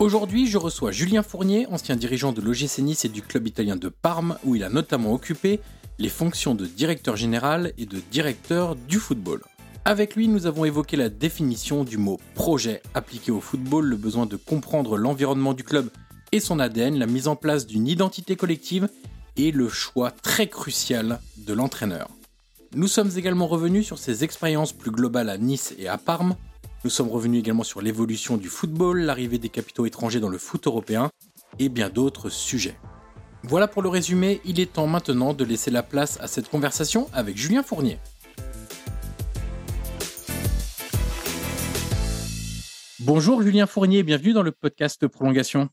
Aujourd'hui, je reçois Julien Fournier, ancien dirigeant de l'OGC Nice et du club italien de Parme, où il a notamment occupé les fonctions de directeur général et de directeur du football. Avec lui, nous avons évoqué la définition du mot projet appliqué au football, le besoin de comprendre l'environnement du club et son ADN, la mise en place d'une identité collective et le choix très crucial de l'entraîneur. Nous sommes également revenus sur ses expériences plus globales à Nice et à Parme, nous sommes revenus également sur l'évolution du football, l'arrivée des capitaux étrangers dans le foot européen et bien d'autres sujets. Voilà pour le résumé, il est temps maintenant de laisser la place à cette conversation avec Julien Fournier. Bonjour Julien Fournier, bienvenue dans le podcast Prolongation.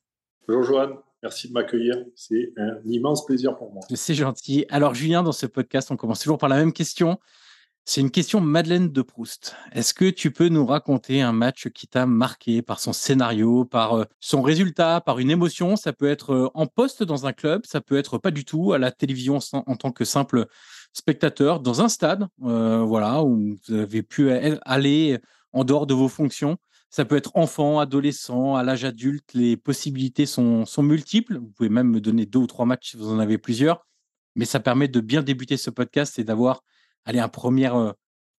Bonjour Joanne, merci de m'accueillir. C'est un immense plaisir pour moi. C'est gentil. Alors Julien, dans ce podcast, on commence toujours par la même question. C'est une question Madeleine de Proust. Est-ce que tu peux nous raconter un match qui t'a marqué par son scénario, par euh, son résultat, par une émotion? Ça peut être euh, en poste dans un club, ça peut être pas du tout à la télévision en tant que simple spectateur, dans un stade, euh, voilà, où vous avez pu aller en dehors de vos fonctions. Ça peut être enfant, adolescent, à l'âge adulte. Les possibilités sont, sont multiples. Vous pouvez même me donner deux ou trois matchs si vous en avez plusieurs. Mais ça permet de bien débuter ce podcast et d'avoir allez, un premier, euh,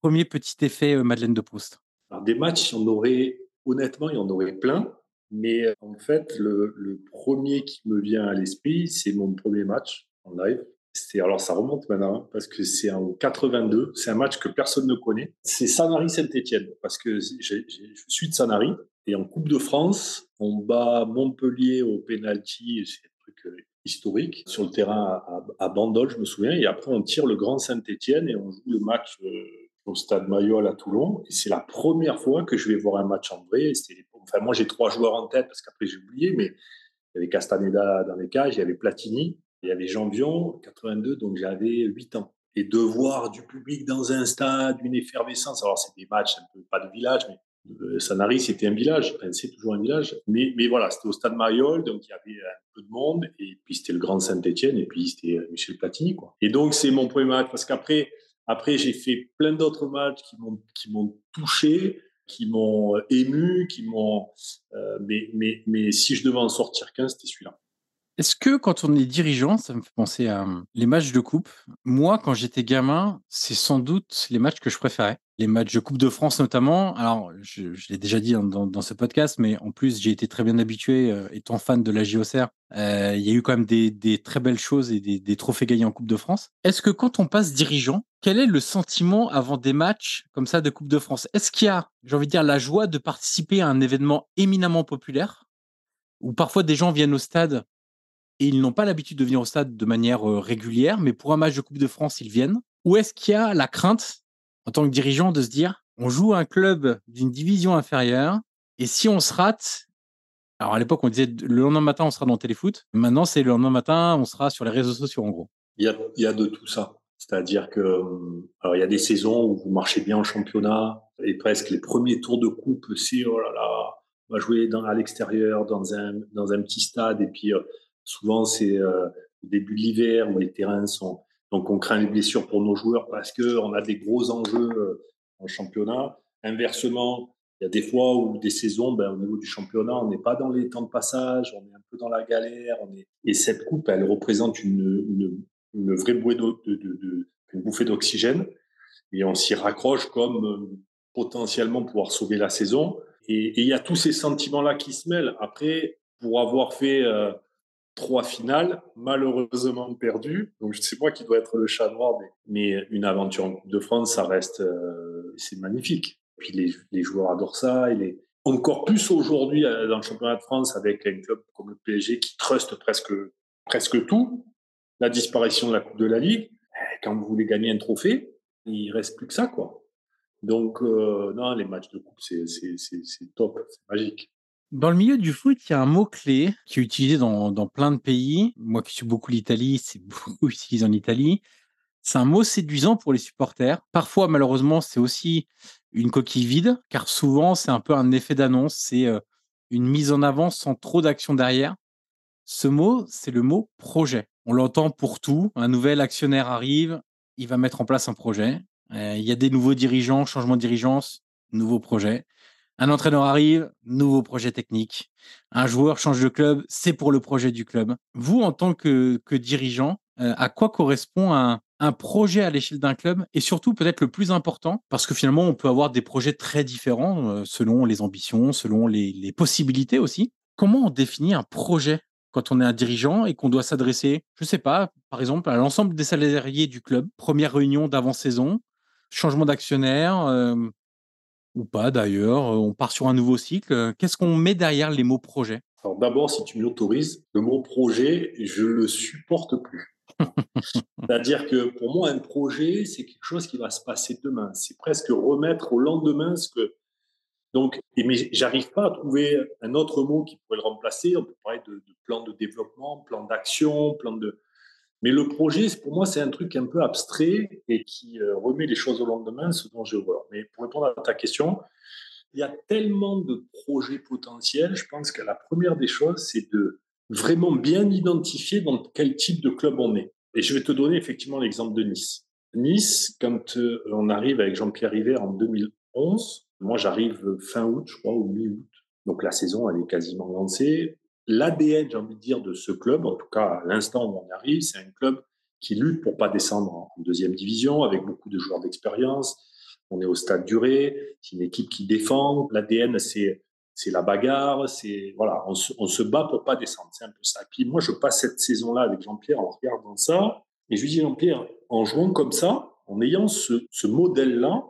premier petit effet euh, Madeleine de Proust Alors, Des matchs, en aurait, honnêtement, il y en aurait plein. Mais euh, en fait, le, premier qui me vient à l'esprit, c'est mon premier match en live. C'est, alors ça remonte maintenant hein, parce que c'est en 82. C'est un match que personne ne connaît. C'est Sanary Saint-Etienne parce que je suis de Sanary et en Coupe de France, on bat Montpellier au penalty. C'est un truc historique sur le terrain à, Bandol, je me souviens. Et après, on tire le Grand Saint-Étienne et on joue le match euh, au stade Mayol à Toulon. Et c'est la première fois que je vais voir un match en vrai. Enfin, moi, j'ai trois joueurs en tête parce qu'après, j'ai oublié, mais il y avait Castaneda dans les cages, il y avait Platini, il y avait Jean-Bion, 82, donc j'avais 8 ans. Et de voir du public dans un stade, une effervescence. Alors, c'est des matchs, un peu, pas de village, mais Sanary, c'était un village, c'est toujours un village, mais, mais voilà, c'était au stade Mariol, donc il y avait un peu de monde, et puis c'était le Grand Saint-Etienne, et puis c'était euh, Michel Platini. Quoi. Et donc, c'est mon premier match, parce qu'après, après, j'ai fait plein d'autres matchs qui m'ont, qui m'ont touché, qui m'ont euh, ému, qui m'ont. mais, mais, mais si je devais en sortir qu'un, c'était celui-là. Est-ce que quand on est dirigeant, ça me fait penser à hum, les matchs de coupe. Moi, quand j'étais gamin, c'est sans doute les matchs que je préférais. Les matchs de Coupe de France notamment. Alors, je, l'ai déjà dit dans, ce podcast, mais en plus, j'ai été très bien habitué, euh, étant fan de la JOCR. Euh, il y a eu quand même des, des très belles choses et des, des, trophées gagnés en Coupe de France. Est-ce que quand on passe dirigeant, quel est le sentiment avant des matchs comme ça de Coupe de France? Est-ce qu'il y a, j'ai envie de dire, la joie de participer à un événement éminemment populaire? Où parfois des gens viennent au stade et ils n'ont pas l'habitude de venir au stade de manière régulière, mais pour un match de Coupe de France, ils viennent Ou est-ce qu'il y a la crainte, en tant que dirigeant, de se dire on joue un club d'une division inférieure, et si on se rate, alors à l'époque on disait le lendemain matin on sera dans Téléfoot, maintenant c'est le lendemain matin on sera sur les réseaux sociaux en gros. Il y a, de tout ça. C'est-à-dire que alors il y a des saisons où vous marchez bien en championnat et presque les premiers tours de coupe, c'est oh là là, on va jouer à l'extérieur dans un dans un petit stade et puis Souvent, c'est euh, au début de l'hiver où les terrains sont. Donc, on craint les blessures pour nos joueurs parce qu'on a des gros enjeux euh, en championnat. Inversement, il y a des fois où des saisons, ben, au niveau du championnat, on n'est pas dans les temps de passage, on est un peu dans la galère. Et cette coupe, elle représente une, une, vraie bouée de, une bouffée d'oxygène. Et on s'y raccroche comme euh, potentiellement pouvoir sauver la saison. Et, il y a tous ces sentiments-là qui se mêlent. Après, pour avoir fait trois finales, malheureusement perdues. Donc, c'est moi qui dois être le chat noir. Mais, une aventure en Coupe de France, ça reste, euh, c'est magnifique. Puis les, joueurs adorent ça. Et. Encore plus aujourd'hui euh, dans le championnat de France avec un club comme le PSG qui truste presque, presque tout. La disparition de la Coupe de la Ligue. Eh, quand vous voulez gagner un trophée, il reste plus que ça, quoi. Donc, euh, non, les matchs de coupe, c'est top, c'est magique. Dans le milieu du foot, il y a un mot-clé qui est utilisé dans, plein de pays. Moi qui suis beaucoup l'Italie, c'est beaucoup utilisé en Italie. C'est un mot séduisant pour les supporters. Parfois, malheureusement, c'est aussi une coquille vide, car souvent, c'est un peu un effet d'annonce. C'est euh, une mise en avant sans trop d'action derrière. Ce mot, c'est le mot projet. On l'entend pour tout. Un nouvel actionnaire arrive, il va mettre en place un projet. Euh, il y a des nouveaux dirigeants, changement de dirigeance, nouveau projet. Un entraîneur arrive, nouveau projet technique. Un joueur change de club, c'est pour le projet du club. Vous, en tant que, dirigeant, euh, à quoi correspond un, projet à l'échelle d'un club et surtout peut-être le plus important, parce que finalement, on peut avoir des projets très différents euh, selon les ambitions, selon les, les possibilités aussi. Comment on définit un projet quand on est un dirigeant et qu'on doit s'adresser, je ne sais pas, par exemple, à l'ensemble des salariés du club, première réunion d'avant-saison, changement d'actionnaire, euh, ou pas d'ailleurs, on part sur un nouveau cycle. Qu'est-ce qu'on met derrière les mots projet? Alors d'abord, si tu m'autorises, le mot projet, je le supporte plus. C'est-à-dire que pour moi, un projet, c'est quelque chose qui va se passer demain. C'est presque remettre au lendemain ce que. Donc, mais j'arrive pas à trouver un autre mot qui pourrait le remplacer. On peut parler de, de plan de développement, plan d'action, plan de. Mais le projet, pour moi, c'est un truc un peu abstrait et qui euh, remet les choses au lendemain, ce dont je vois. Mais pour répondre à ta question, il y a tellement de projets potentiels. Je pense que la première des choses, c'est de vraiment bien identifier dans quel type de club on est. Et je vais te donner effectivement l'exemple de Nice. Nice, quand euh, on arrive avec Jean-Pierre River en 2011, moi j'arrive fin août, je crois, ou mi-août. Donc la saison, elle est quasiment lancée l'ADN, j'ai envie de dire, de ce club, en tout cas à l'instant où on arrive, c'est un club qui lutte pour pas descendre en deuxième division avec beaucoup de joueurs d'expérience. On est au stade duré, c'est une équipe qui défend. L'ADN, c'est c'est la bagarre, c'est voilà, on se, on se, bat pour pas descendre, c'est un peu ça. Puis moi, je passe cette saison-là avec Jean-Pierre en regardant ça, et je lui dis Jean-Pierre, en jouant comme ça, en ayant ce, ce modèle-là,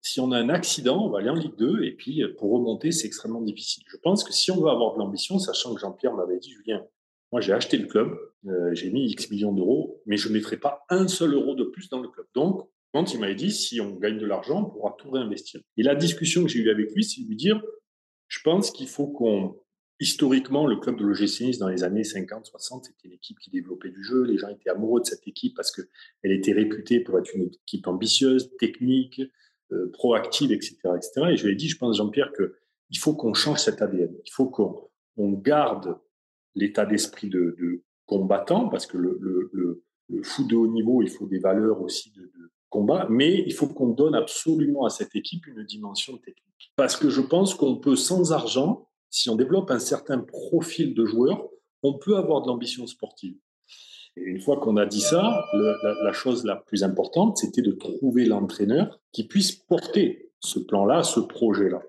si on a un accident, on va aller en Ligue 2 et puis euh, pour remonter, c'est extrêmement difficile. Je pense que si on veut avoir de l'ambition, sachant que Jean-Pierre m'avait dit, Julien, moi j'ai acheté le club, euh, j'ai mis X millions d'euros, mais je ne mettrai pas un seul euro de plus dans le club. Donc, quand il m'avait dit, si on gagne de l'argent, on pourra tout réinvestir. Et la discussion que j'ai eue avec lui, c'est de lui dire, je pense qu'il faut qu'on... Historiquement, le club de l'OGC dans les années 50-60, c'était une équipe qui développait du jeu. Les gens étaient amoureux de cette équipe parce qu'elle était réputée pour être une équipe ambitieuse, technique, euh, proactive, etc., etc. Et je lui ai dit, je pense, Jean-Pierre, qu'il faut qu'on change cet ADN. Il faut qu'on on garde l'état d'esprit de, combattant, parce que le, le, foot de haut niveau, il faut des valeurs aussi de, de combat, mais il faut qu'on donne absolument à cette équipe une dimension technique. Parce que je pense qu'on peut, sans argent, si on développe un certain profil de joueurs, on peut avoir de l'ambition sportive. Et une fois qu'on a dit ça, la, chose la plus importante, c'était de trouver l'entraîneur qui puisse porter ce plan-là, ce projet-là.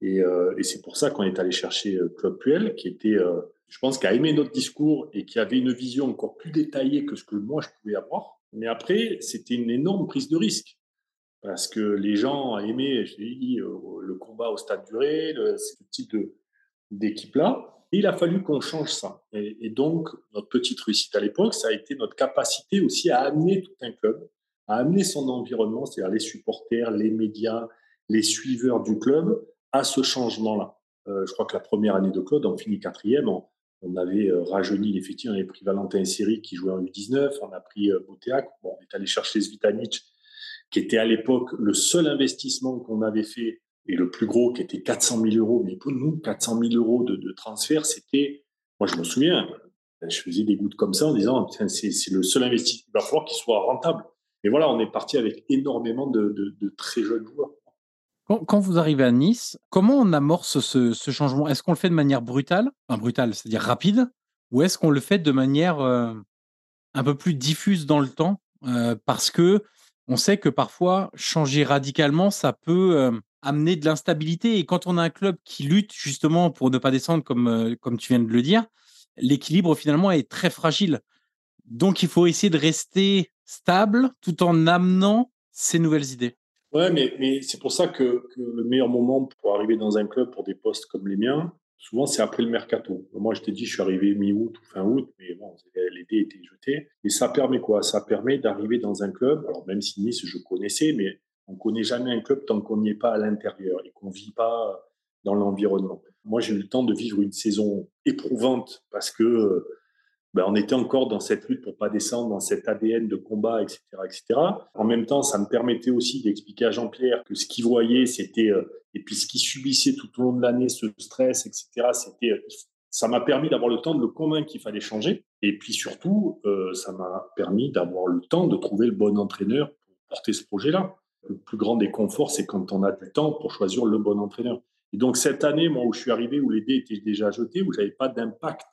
Et, euh, c'est pour ça qu'on est allé chercher euh, Claude Puel, qui était, euh, je pense, qui a aimé notre discours et qui avait une vision encore plus détaillée que ce que moi je pouvais avoir. Mais après, c'était une énorme prise de risque parce que les gens aimaient, je l'ai dit, le combat au stade duré, ce type d'équipe-là. Il a fallu qu'on change ça. Et, donc, notre petite réussite à l'époque, ça a été notre capacité aussi à amener tout un club, à amener son environnement, c'est-à-dire les supporters, les médias, les suiveurs du club, à ce changement-là. Euh, je crois que la première année de Claude, on finit quatrième, on, avait euh, rajeuni l'effectif, on avait pris Valentin Seri qui jouait en U19, on a pris euh, Botéac, on est allé chercher Zvitanic, qui était à l'époque le seul investissement qu'on avait fait et le plus gros qui était 400 000 euros. Mais pour nous, 400 000 euros de, transfert, c'était, moi je me souviens, je faisais des gouttes comme ça en disant, c'est le seul investissement, il va falloir qu'il soit rentable. Et voilà, on est parti avec énormément de, très jeunes joueurs. Quand, vous arrivez à Nice, comment on amorce ce, changement? Est-ce qu'on le fait de manière brutale, enfin brutale, c'est-à-dire rapide, ou est-ce qu'on le fait de manière euh, un peu plus diffuse dans le temps? Euh, Parce que on sait que parfois, changer radicalement, ça peut euh, amener de l'instabilité. Et quand on a un club qui lutte justement pour ne pas descendre, comme, euh, comme tu viens de le dire, l'équilibre finalement est très fragile. Donc il faut essayer de rester stable tout en amenant ces nouvelles idées. Ouais, mais, mais c'est pour ça que, que, le meilleur moment pour arriver dans un club pour des postes comme les miens, souvent c'est après le mercato. Moi, je t'ai dit, je suis arrivé mi-août ou fin août, mais bon, les dés étaient jetés. Et ça permet quoi? Ça permet d'arriver dans un club, alors même si Nice, je connaissais, mais on ne connaît jamais un club tant qu'on n'y est pas à l'intérieur et qu'on ne vit pas dans l'environnement. Moi, j'ai eu le temps de vivre une saison éprouvante parce que ben, on était encore dans cette lutte pour pas descendre, dans cet ADN de combat, etc., etc. En même temps, ça me permettait aussi d'expliquer à Jean-Pierre que ce qu'il voyait, c'était euh, et puis ce qu'il subissait tout au long de l'année, ce stress, etc. C'était, euh, ça m'a permis d'avoir le temps de le convaincre qu'il fallait changer. Et puis surtout, euh, ça m'a permis d'avoir le temps de trouver le bon entraîneur pour porter ce projet-là le plus grand des conforts, c'est quand on a du temps pour choisir le bon entraîneur. Et donc, cette année, moi, où je suis arrivé, où les dés étaient déjà jetés, où j'avais pas d'impact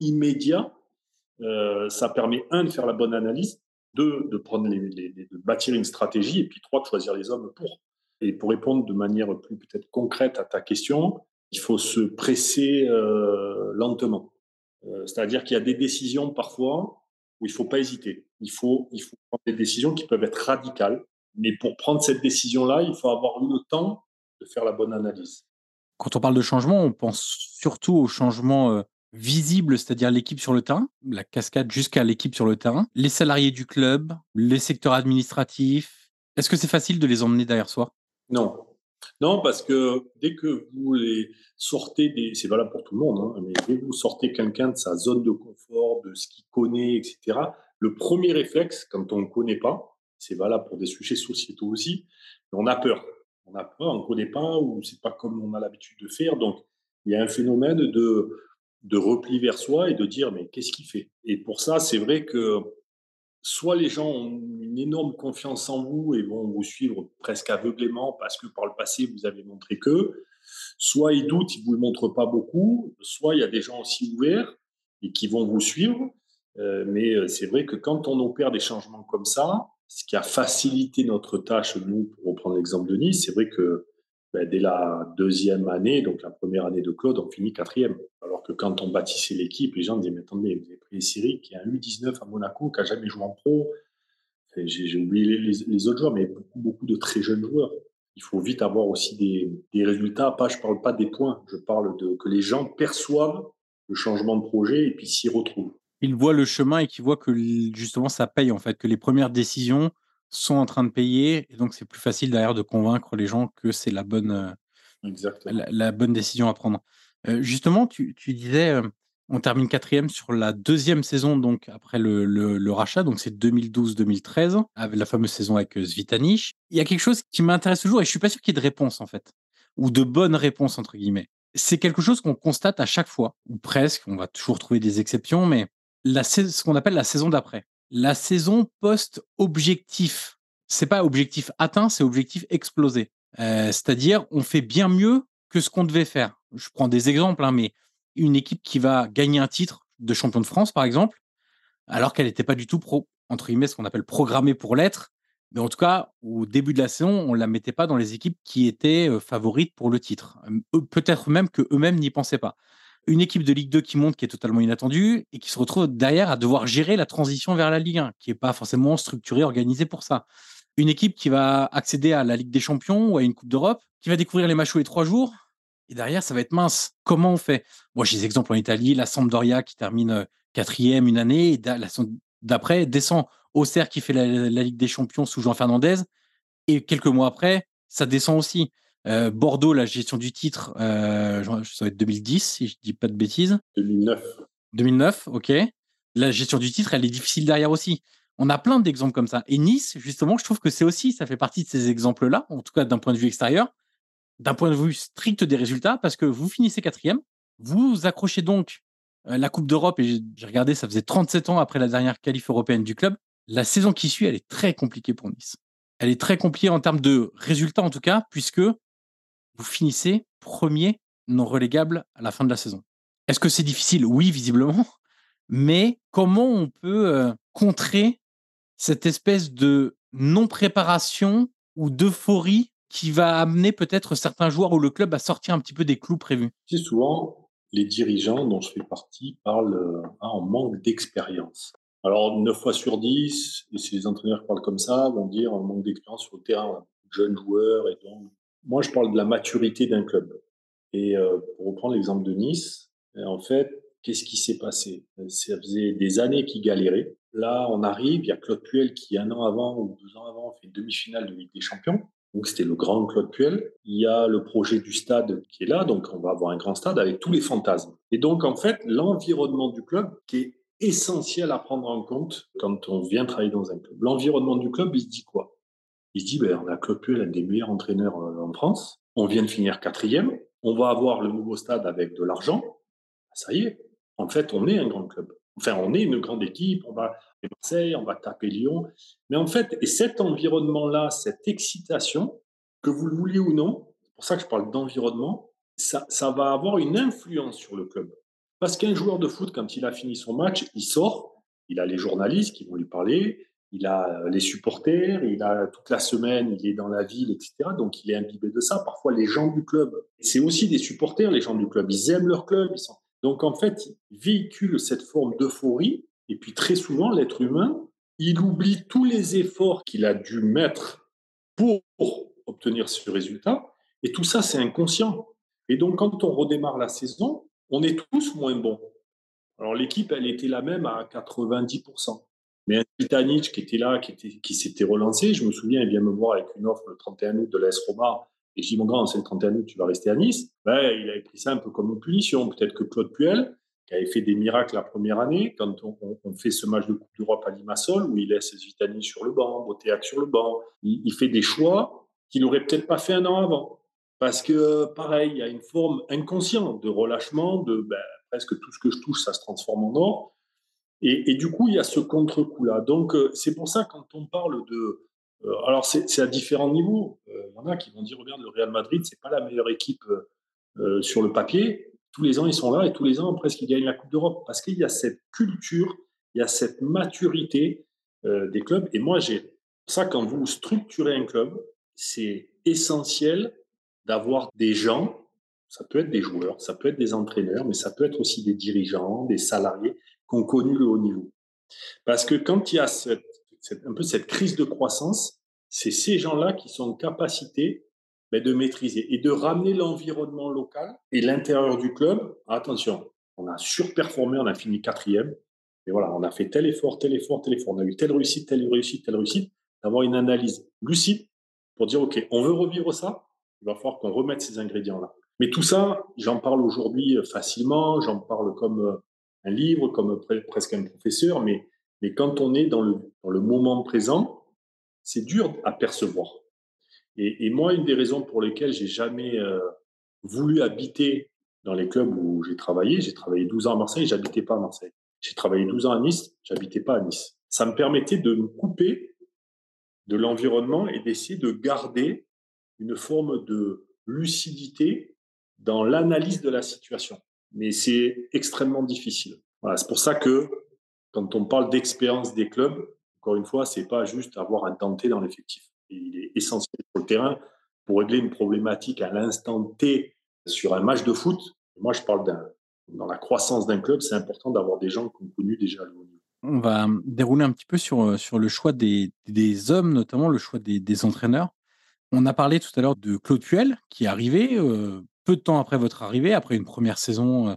immédiat, euh, ça permet, un, de faire la bonne analyse, deux, de, prendre de bâtir une stratégie, et puis trois, de choisir les hommes pour. Et pour répondre de manière plus peut-être concrète à ta question, il faut se presser euh, lentement. Euh, c'est-à-dire qu'il y a des décisions parfois où il ne faut pas hésiter. Il faut, il faut prendre des décisions qui peuvent être radicales, mais pour prendre cette décision-là, il faut avoir eu le temps de faire la bonne analyse. Quand on parle de changement, on pense surtout au changement euh, visible, c'est-à-dire l'équipe sur le terrain, la cascade jusqu'à l'équipe sur le terrain, les salariés du club, les secteurs administratifs. Est-ce que c'est facile de les emmener derrière soi? Non. Non, parce que dès que vous les sortez des. C'est valable pour tout le monde, hein, mais dès que vous sortez quelqu'un de sa zone de confort, de ce qu'il connaît, etc., le premier réflexe, quand on ne connaît pas, c'est valable pour des sujets sociétaux aussi. on a peur. On a peur, on ne connaît pas ou c'est pas comme on a l'habitude de faire. Donc, il y a un phénomène de, de repli vers soi et de dire mais qu'est-ce qu'il fait? Et pour ça, c'est vrai que soit les gens ont une énorme confiance en vous et vont vous suivre presque aveuglément parce que par le passé vous avez montré que, soit ils doutent, ils vous le montrent pas beaucoup, soit il y a des gens aussi ouverts et qui vont vous suivre. Euh, mais euh, c'est vrai que quand on opère des changements comme ça, ce qui a facilité notre tâche, nous, pour reprendre l'exemple de Nice, c'est vrai que ben, dès la deuxième année, donc la première année de Claude, on finit quatrième. Alors que quand on bâtissait l'équipe, les gens disaient, mais attendez, vous avez pris Cyril qui est un U19 à Monaco, qui n'a jamais joué en pro. J'ai oublié les, autres joueurs, mais beaucoup, beaucoup de très jeunes joueurs. Il faut vite avoir aussi des, résultats. Pas, je ne parle pas des points, je parle de que les gens perçoivent le changement de projet et puis s'y retrouvent ils voient le chemin et qu'ils voient que justement ça paye en fait, que les premières décisions sont en train de payer et donc c'est plus facile derrière de convaincre les gens que c'est la bonne, euh, la, bonne décision à prendre. Euh, justement, tu, disais, euh, on termine quatrième sur la deuxième saison donc après le, rachat, donc c'est 2012-2013 avec la fameuse saison avec Zvitanic. Il y a quelque chose qui m'intéresse toujours et je suis pas sûr qu'il y ait de réponse en fait ou de bonnes réponses entre guillemets. C'est quelque chose qu'on constate à chaque fois, ou presque, on va toujours trouver des exceptions, mais la, ce qu'on appelle la saison d'après. La saison post-objectif. C'est pas objectif atteint, c'est objectif explosé. Euh, c'est-à-dire, on fait bien mieux que ce qu'on devait faire. Je prends des exemples, hein, mais une équipe qui va gagner un titre, de champion de France, par exemple, alors qu'elle n'était pas du tout pro, entre guillemets, ce qu'on appelle programmée pour l'être. Mais en tout cas, au début de la saison, on ne la mettait pas dans les équipes qui étaient euh, favorites pour le titre. Peut-être même qu'eux-mêmes n'y pensaient pas. Une équipe de Ligue 2 qui monte, qui est totalement inattendue, et qui se retrouve derrière à devoir gérer la transition vers la Ligue 1, qui n'est pas forcément structurée, organisée pour ça. Une équipe qui va accéder à la Ligue des Champions ou à une Coupe d'Europe, qui va découvrir les matchs les trois jours, et derrière, ça va être mince. Comment on fait? Moi, j'ai des exemples en Italie, la Sampdoria qui termine euh, quatrième une année, et la d'après descend Auxerre qui fait la, Ligue des Champions sous Jean Fernandez. Et quelques mois après, ça descend aussi. Euh, Bordeaux, la gestion du titre, euh, ça va être 2010, si je dis pas de bêtises. 2009. 2009, ok. La gestion du titre, elle est difficile derrière aussi. On a plein d'exemples comme ça. Et Nice, justement, je trouve que c'est aussi, ça fait partie de ces exemples-là, en tout cas d'un point de vue extérieur, d'un point de vue strict des résultats, parce que vous finissez quatrième, vous accrochez donc euh, la Coupe d'Europe, et j'ai regardé, ça faisait 37 ans après la dernière qualif européenne du club. La saison qui suit, elle est très compliquée pour Nice. Elle est très compliquée en termes de résultats, en tout cas, puisque vous finissez premier non relégable à la fin de la saison. Est-ce que c'est difficile? Oui, visiblement. Mais comment on peut euh, contrer cette espèce de non-préparation ou d'euphorie qui va amener peut-être certains joueurs ou le club à sortir un petit peu des clous prévus? C'est souvent les dirigeants dont je fais partie parlent euh, en manque d'expérience. Alors, 9 fois sur 10, et si les entraîneurs parlent comme ça, vont dire un manque d'expérience sur le terrain, jeunes joueurs. Et donc, moi, je parle de la maturité d'un club. Et euh, pour reprendre l'exemple de Nice, en fait, qu'est-ce qui s'est passé? Ça faisait des années qu'ils galéraient. Là, on arrive, il y a Claude Puel qui, un an avant ou deux ans avant, fait demi-finale de Ligue des Champions. Donc, c'était le grand Claude Puel. Il y a le projet du stade qui est là. Donc, on va avoir un grand stade avec tous les fantasmes. Et donc, en fait, l'environnement du club qui est essentiel à prendre en compte quand on vient travailler dans un club. L'environnement du club, il se dit quoi? Il se dit, ben, on a Claude Puel, un des meilleurs entraîneurs euh, en France. On vient de finir quatrième. On va avoir le nouveau stade avec de l'argent. Ben, ça y est. En fait, on est un grand club. Enfin, on est une grande équipe. On va Marseille, on va taper Lyon. Mais en fait, et cet environnement-là, cette excitation, que vous le vouliez ou non, c'est pour ça que je parle d'environnement, ça, ça va avoir une influence sur le club. Parce qu'un joueur de foot, quand il a fini son match, il sort, il a les journalistes qui vont lui parler, il a les supporters, il a toute la semaine, il est dans la ville, etc. Donc il est imbibé de ça. Parfois, les gens du club, c'est aussi des supporters, les gens du club, ils aiment leur club. Donc en fait, ils véhiculent cette forme d'euphorie et puis très souvent, l'être humain, il oublie tous les efforts qu'il a dû mettre pour obtenir ce résultat. Et tout ça, c'est inconscient. Et donc, quand on redémarre la saison, on est tous moins bons. Alors, l'équipe, elle était la même à 90%. Mais un Titanic qui était là, qui, s'était relancé, je me souviens, il vient me voir avec une offre le 31 août de l'AS Roma. Et je dis, mon grand, c'est le 31 août, tu vas rester à Nice? Ben, il avait pris ça un peu comme une punition. Peut-être que Claude Puel, qui avait fait des miracles la première année, quand on, fait ce match de Coupe d'Europe à Limassol, où il laisse Zvitani sur le banc, Botéac sur le banc, il, fait des choix qu'il n'aurait peut-être pas fait un an avant. Parce que, pareil, il y a une forme inconsciente de relâchement, de ben, presque tout ce que je touche, ça se transforme en or. Et, du coup, il y a ce contre-coup-là. Donc, euh, c'est pour ça, quand on parle de. Euh, alors, c'est à différents niveaux. Euh, il y en a qui vont dire regarde, le Real Madrid, c'est pas la meilleure équipe sur le papier tous les ans, ils sont là et tous les ans, presque, ils gagnent la Coupe d'Europe parce qu'il y a cette culture, il y a cette maturité des clubs. Et moi, j'ai ça, quand vous structurez un club, c'est essentiel d'avoir des gens, ça peut être des joueurs, ça peut être des entraîneurs, mais ça peut être aussi des dirigeants, des salariés connu le haut niveau. Parce que quand il y a un peu cette crise de croissance, c'est ces gens-là qui sont en capacité de maîtriser et de ramener l'environnement local et l'intérieur du club. Attention, on a surperformé, on a fini quatrième. Et voilà, on a fait tel effort, tel effort, tel effort. On a eu telle réussite, telle réussite, telle réussite. D'avoir une analyse lucide pour dire, OK, on veut revivre ça. Il va falloir qu'on remette ces ingrédients-là. Mais tout ça, j'en parle aujourd'hui euh, facilement, j'en parle comme euh, un livre, comme presque un professeur, mais, mais quand on est dans le, dans le moment présent, c'est dur à percevoir. Et, moi, une des raisons pour lesquelles j'ai jamais euh, voulu habiter dans les clubs où j'ai travaillé, j'ai travaillé 12 ans à Marseille, j'habitais pas à Marseille. J'ai travaillé 12 ans à Nice, j'habitais pas à Nice. Ça me permettait de me couper de l'environnement et d'essayer de garder une forme de lucidité dans l'analyse de la situation. Mais c'est extrêmement difficile. Voilà, c'est pour ça que quand on parle d'expérience des clubs, encore une fois, c'est pas juste avoir un denté dans l'effectif. Il est essentiel sur le terrain pour régler une problématique à l'instant T sur un match de foot. Moi, je parle d'un, dans la croissance d'un club, c'est important d'avoir des gens qui ont connu déjà le haut niveau. On va dérouler un petit peu sur, sur le choix des, des hommes, notamment le choix des, des, entraîneurs. On a parlé tout à l'heure de Claude Puel, qui est arrivé euh, peu de temps après votre arrivée, après une première saison euh,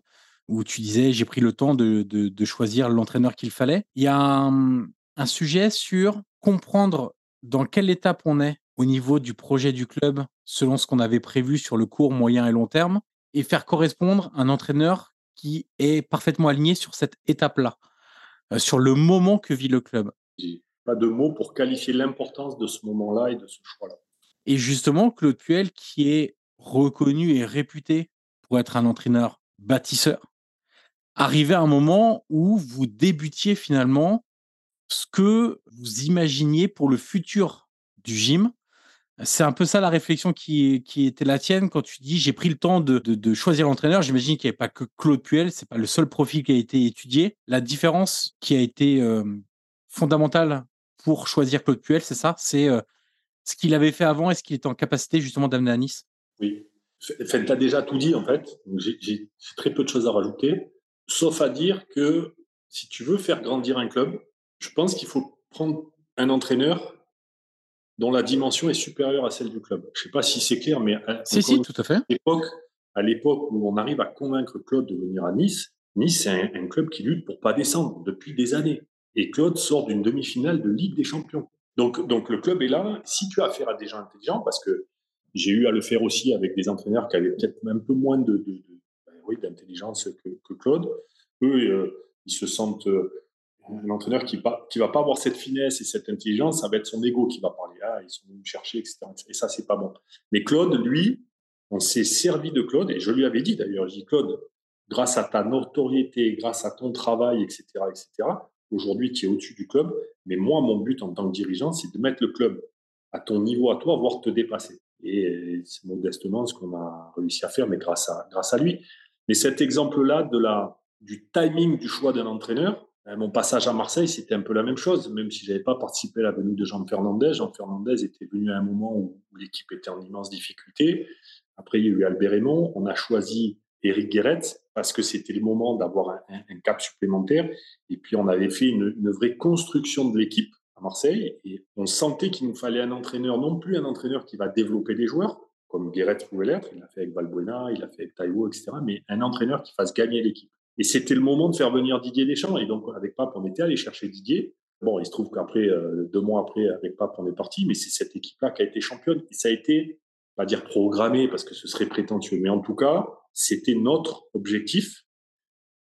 où tu disais j'ai pris le temps de, de, de choisir l'entraîneur qu'il fallait. Il y a un, un sujet sur comprendre dans quelle étape on est au niveau du projet du club selon ce qu'on avait prévu sur le court, moyen et long terme et faire correspondre un entraîneur qui est parfaitement aligné sur cette étape-là, euh, sur le moment que vit le club. Pas de mots pour qualifier l'importance de ce moment-là et de ce choix-là. Et justement, Claude Puel, qui est reconnu et réputé pour être un entraîneur bâtisseur, arrivait à un moment où vous débutiez finalement ce que vous imaginiez pour le futur du gym. C'est un peu ça la réflexion qui, était la tienne quand tu dis j'ai pris le temps de, choisir l'entraîneur. J'imagine qu'il n'y avait pas que Claude Puel, c'est pas le seul profil qui a été étudié. La différence qui a été fondamentale pour choisir Claude Puel, c'est ça? C'est ce qu'il avait fait avant et ce qu'il était en capacité justement d'amener à Nice? Oui. tu as déjà tout dit en fait. J'ai très peu de choses à rajouter, sauf à dire que si tu veux faire grandir un club, je pense qu'il faut prendre un entraîneur dont la dimension est supérieure à celle du club. Je ne sais pas si c'est clair, mais à, si, si, tout à fait. À l'époque où on arrive à convaincre Claude de venir à Nice, Nice, c'est un, un, club qui lutte pour pas descendre depuis des années. Et Claude sort d'une demi-finale de Ligue des Champions. Donc, donc le club est là. Si tu as affaire à des gens intelligents, parce que j'ai eu à le faire aussi avec des entraîneurs qui avaient peut-être un peu moins de, ben oui, d'intelligence que, Claude, eux, euh, ils se sentent euh, un entraîneur qui ne qui va pas avoir cette finesse et cette intelligence, ça va être son ego qui va parler. Ah, ils sont venus me chercher, etc. Et ça, c'est pas bon. Mais Claude, lui, on s'est servi de Claude, et je lui avais dit d'ailleurs, je dis Claude, grâce à ta notoriété, grâce à ton travail, etc., etc., aujourd'hui, tu es au-dessus du club. Mais moi, mon but en tant que dirigeant, c'est de mettre le club à ton niveau à toi, voire te dépasser. Et c'est modestement ce qu'on a réussi à faire, mais grâce à, grâce à lui. Mais cet exemple-là de la, du timing du choix d'un entraîneur, euh, mon passage à Marseille, c'était un peu la même chose, même si je n'avais pas participé à la venue de Jean Fernandez. Jean Fernandez était venu à un moment où l'équipe était en immense difficulté. Après, il y a eu Albert Raymond. On a choisi Eric Guéret parce que c'était le moment d'avoir un, cap supplémentaire. Et puis, on avait fait une vraie construction de l'équipe à Marseille. Et on sentait qu'il nous fallait un entraîneur, non plus un entraîneur qui va développer des joueurs, comme Guéret pouvait l'être. Il l'a fait avec Valbuena, il l'a fait avec Taïwo, etc. Mais un entraîneur qui fasse gagner l'équipe. Et c'était le moment de faire venir Didier Deschamps. Et donc, avec Pape, on était allé chercher Didier. Bon, il se trouve qu'après, euh, deux mois après, avec Pape, on est parti. Mais c'est cette équipe-là qui a été championne. Et ça a été, pas dire programmé parce que ce serait prétentieux, mais en tout cas, c'était notre objectif.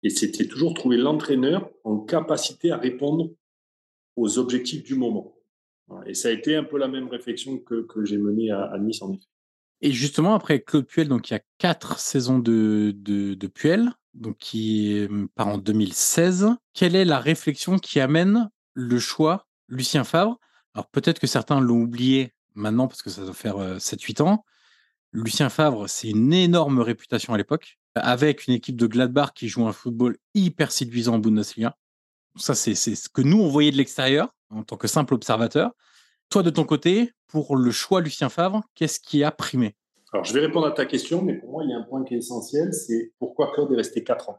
Et c'était toujours trouver l'entraîneur en capacité à répondre aux objectifs du moment. Et ça a été un peu la même réflexion que, que j'ai menée à, Nice, en effet. Et justement, après Claude Puel, donc il y a quatre saisons de, de, Puel donc qui part en 2016. Quelle est la réflexion qui amène le choix Lucien Favre? Alors peut-être que certains l'ont oublié maintenant parce que ça doit faire 7-8 ans. Lucien Favre, c'est une énorme réputation à l'époque, avec une équipe de Gladbach qui joue un football hyper séduisant en Bundesliga. Ça, c'est ce que nous, on voyait de l'extérieur, en tant que simple observateur. Toi, de ton côté, pour le choix Lucien Favre, qu'est-ce qui a primé? Alors, je vais répondre à ta question, mais pour moi, il y a un point qui est essentiel, c'est pourquoi Claude est resté quatre ans?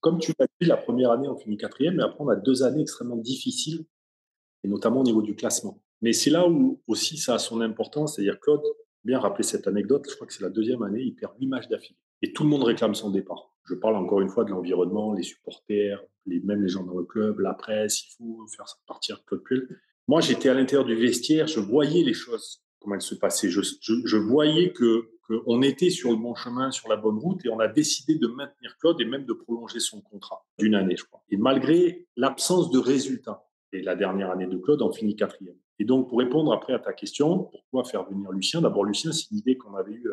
Comme tu l'as dit, la première année, on finit quatrième, mais après, on a deux années extrêmement difficiles, et notamment au niveau du classement. Mais c'est là où aussi ça a son importance, c'est-à-dire Claude, bien rappeler cette anecdote, je crois que c'est la deuxième année, il perd huit matchs d'affilée. Et tout le monde réclame son départ. Je parle encore une fois de l'environnement, les supporters, les, même les gens dans le club, la presse, il faut faire partir Claude Puel. Moi, j'étais à l'intérieur du vestiaire, je voyais les choses, comment elles se passaient. Je, voyais que qu'on était sur le bon chemin, sur la bonne route, et on a décidé de maintenir Claude et même de prolonger son contrat d'une année, je crois. Et malgré l'absence de résultats, et la dernière année de Claude, on finit quatrième. Et donc, pour répondre après à ta question, pourquoi faire venir Lucien? D'abord, Lucien, c'est une idée qu'on avait eue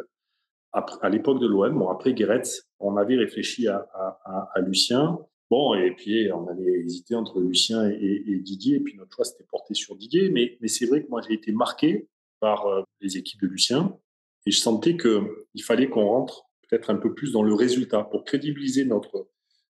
à l'époque de l'OM. Bon, après Guéret, on avait réfléchi à, Lucien. Bon, et puis on avait hésité entre Lucien et, Didier, et puis notre choix s'était porté sur Didier. Mais, mais c'est vrai que moi, j'ai été marqué par euh, les équipes de Lucien. Et je sentais qu'il fallait qu'on rentre peut-être un peu plus dans le résultat pour crédibiliser notre,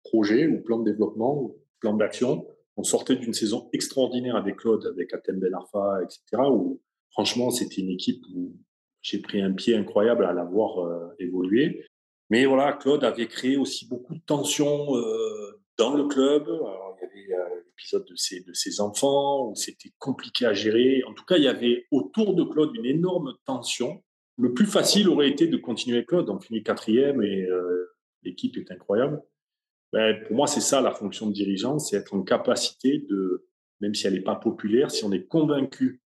projet ou plan de développement, ou plan d'action. On sortait d'une saison extraordinaire avec Claude, avec Atem Ben Arfa, etc. Où franchement, c'était une équipe où j'ai pris un pied incroyable à la voir euh, évoluer. Mais voilà, Claude avait créé aussi beaucoup de tensions euh, dans le club. Il y avait euh, l'épisode de ses, de ses enfants où c'était compliqué à gérer. En tout cas, il y avait autour de Claude une énorme tension. Le plus facile aurait été de continuer Claude. On finit quatrième et l'équipe est incroyable. Ben, pour moi, c'est ça la fonction de dirigeant, c'est être en capacité de, même si elle n'est pas populaire, si on est convaincu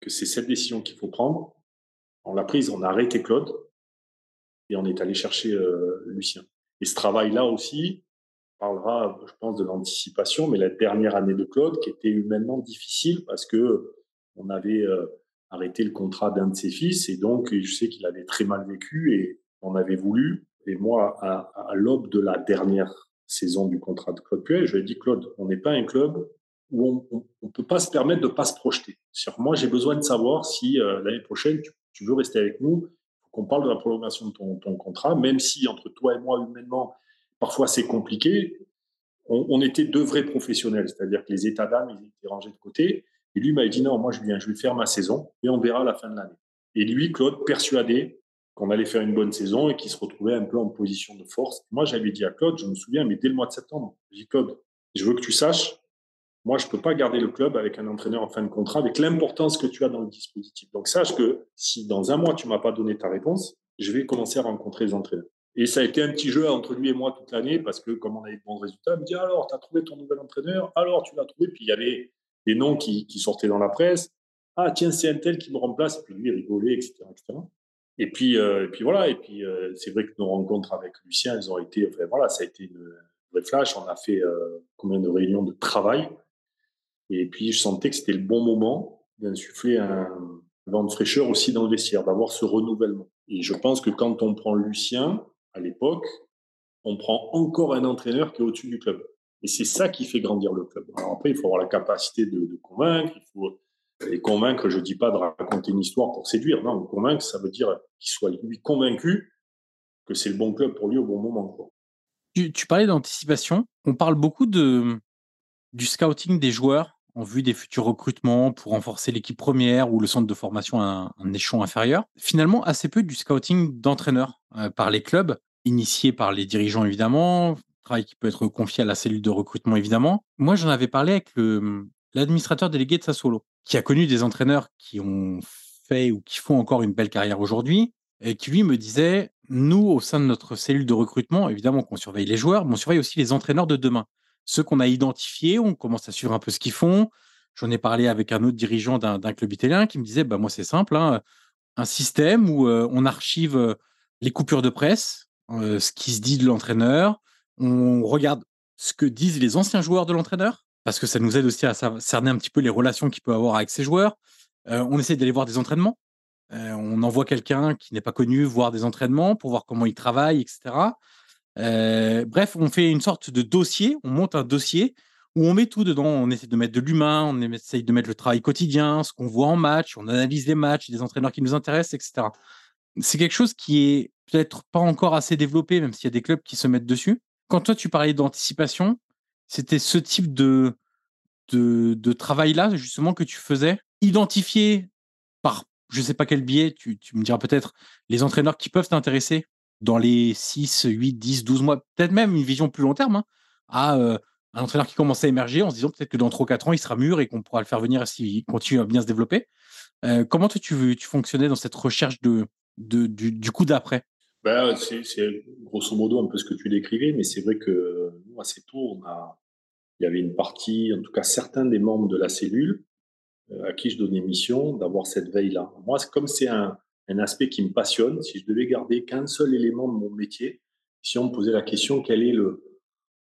que c'est cette décision qu'il faut prendre, on l'a prise, on a arrêté Claude et on est allé chercher euh, Lucien. Et ce travail-là aussi parlera, je pense, de l'anticipation, mais la dernière année de Claude qui était humainement difficile parce que on avait euh, arrêté le contrat d'un de ses fils et donc je sais qu'il avait très mal vécu et on avait voulu. Et moi, à, l'aube de la dernière saison du contrat de Claude Puel, je lui ai dit Claude, on n'est pas un club où on ne peut pas se permettre de pas se projeter. Moi, j'ai besoin de savoir si euh, l'année prochaine tu, tu, veux rester avec nous, qu'on parle de la prolongation de ton, contrat, même si entre toi et moi humainement, parfois c'est compliqué. On, était deux vrais professionnels, c'est-à-dire que les états d'âme ils étaient rangés de côté. Et lui m'a dit non, moi je viens, je vais faire ma saison et on verra la fin de l'année. Et lui, Claude, persuadé qu'on allait faire une bonne saison et qu'il se retrouvait un peu en position de force. Moi, j'avais dit à Claude, je me souviens, mais dès le mois de septembre, j'ai dit Claude, je veux que tu saches, moi, je ne peux pas garder le club avec un entraîneur en fin de contrat, avec l'importance que tu as dans le dispositif. Donc, sache que si dans un mois, tu m'as pas donné ta réponse, je vais commencer à rencontrer les entraîneurs. Et ça a été un petit jeu entre lui et moi toute l'année, parce que comme on avait de bons résultats, il me dit alors, tu as trouvé ton nouvel entraîneur? Alors, tu l'as trouvé? Puis il y avait des noms qui, qui sortaient dans la presse. Ah, tiens, c'est un tel qui me remplace. Et puis lui, il rigolait, etc. etc. Et puis, euh, et puis voilà. Et puis, euh, c'est vrai que nos rencontres avec Lucien, elles ont été, enfin, voilà, ça a été une vraie flash. On a fait euh, combien de réunions de travail? Et puis, je sentais que c'était le bon moment d'insuffler un vent de fraîcheur aussi dans le vestiaire, d'avoir ce renouvellement. Et je pense que quand on prend Lucien, à l'époque, on prend encore un entraîneur qui est au-dessus du club. Et c'est ça qui fait grandir le club. Alors après, il faut avoir la capacité de, convaincre, et convaincre, je dis pas de raconter une histoire pour séduire. Non, convaincre, ça veut dire qu'il soit lui convaincu que c'est le bon club pour lui au bon moment. Tu, tu parlais d'anticipation. On parle beaucoup de, du scouting des joueurs en vue des futurs recrutements pour renforcer l'équipe première ou le centre de formation à un, échelon inférieur. Finalement, assez peu du scouting d'entraîneurs euh, par les clubs, initié par les dirigeants évidemment, travail qui peut être confié à la cellule de recrutement évidemment. Moi, j'en avais parlé avec l'administrateur délégué de Sassuolo, qui a connu des entraîneurs qui ont fait ou qui font encore une belle carrière aujourd'hui, et qui lui me disait, nous, au sein de notre cellule de recrutement, évidemment qu'on surveille les joueurs, mais on surveille aussi les entraîneurs de demain ceux qu'on a identifiés, on commence à suivre un peu ce qu'ils font. J'en ai parlé avec un autre dirigeant d'un club italien qui me disait bah, Moi, c'est simple, hein, un système où on archive les coupures de presse, ce qui se dit de l'entraîneur, on regarde ce que disent les anciens joueurs de l'entraîneur, parce que ça nous aide aussi à cerner un petit peu les relations qu'il peut avoir avec ses joueurs. on essaie d'aller voir des entraînements. on envoie quelqu'un qui n'est pas connu voir des entraînements pour voir comment il travaille, etc. Bref, on fait une sorte de dossier, on monte un dossier où on met tout dedans. On essaie de mettre de l'humain, on essaie de mettre le travail quotidien, ce qu'on voit en match, on analyse les matchs, des entraîneurs qui nous intéressent, etc. C'est quelque chose qui est peut-être pas encore assez développé, même s'il y a des clubs qui se mettent dessus. Quand toi, tu parlais d'anticipation, c'était ce type de, de, travail-là, justement, que tu faisais, identifier par je sais pas quel biais, tu me diras peut-être les entraîneurs qui peuvent t'intéresser? Dans les 6, 8, 10, 12 mois, peut-être même une vision plus long terme, hein, à euh, un entraîneur qui commence à émerger en se disant peut-être que dans 3 4 ans, il sera mûr et qu'on pourra le faire venir s'il continue à bien se développer. Euh, comment toi, tu, tu fonctionnais dans cette recherche de, du, coup d'après? Ben, c'est, grosso modo un peu ce que tu décrivais, mais c'est vrai que nous, assez tôt, on il y avait une partie, en tout cas certains des membres de la cellule, euh, à qui je donnais mission d'avoir cette veille-là. Moi, comme c'est un, un aspect qui me passionne. Si je devais garder qu'un seul élément de mon métier, si on me posait la question, quelle est le,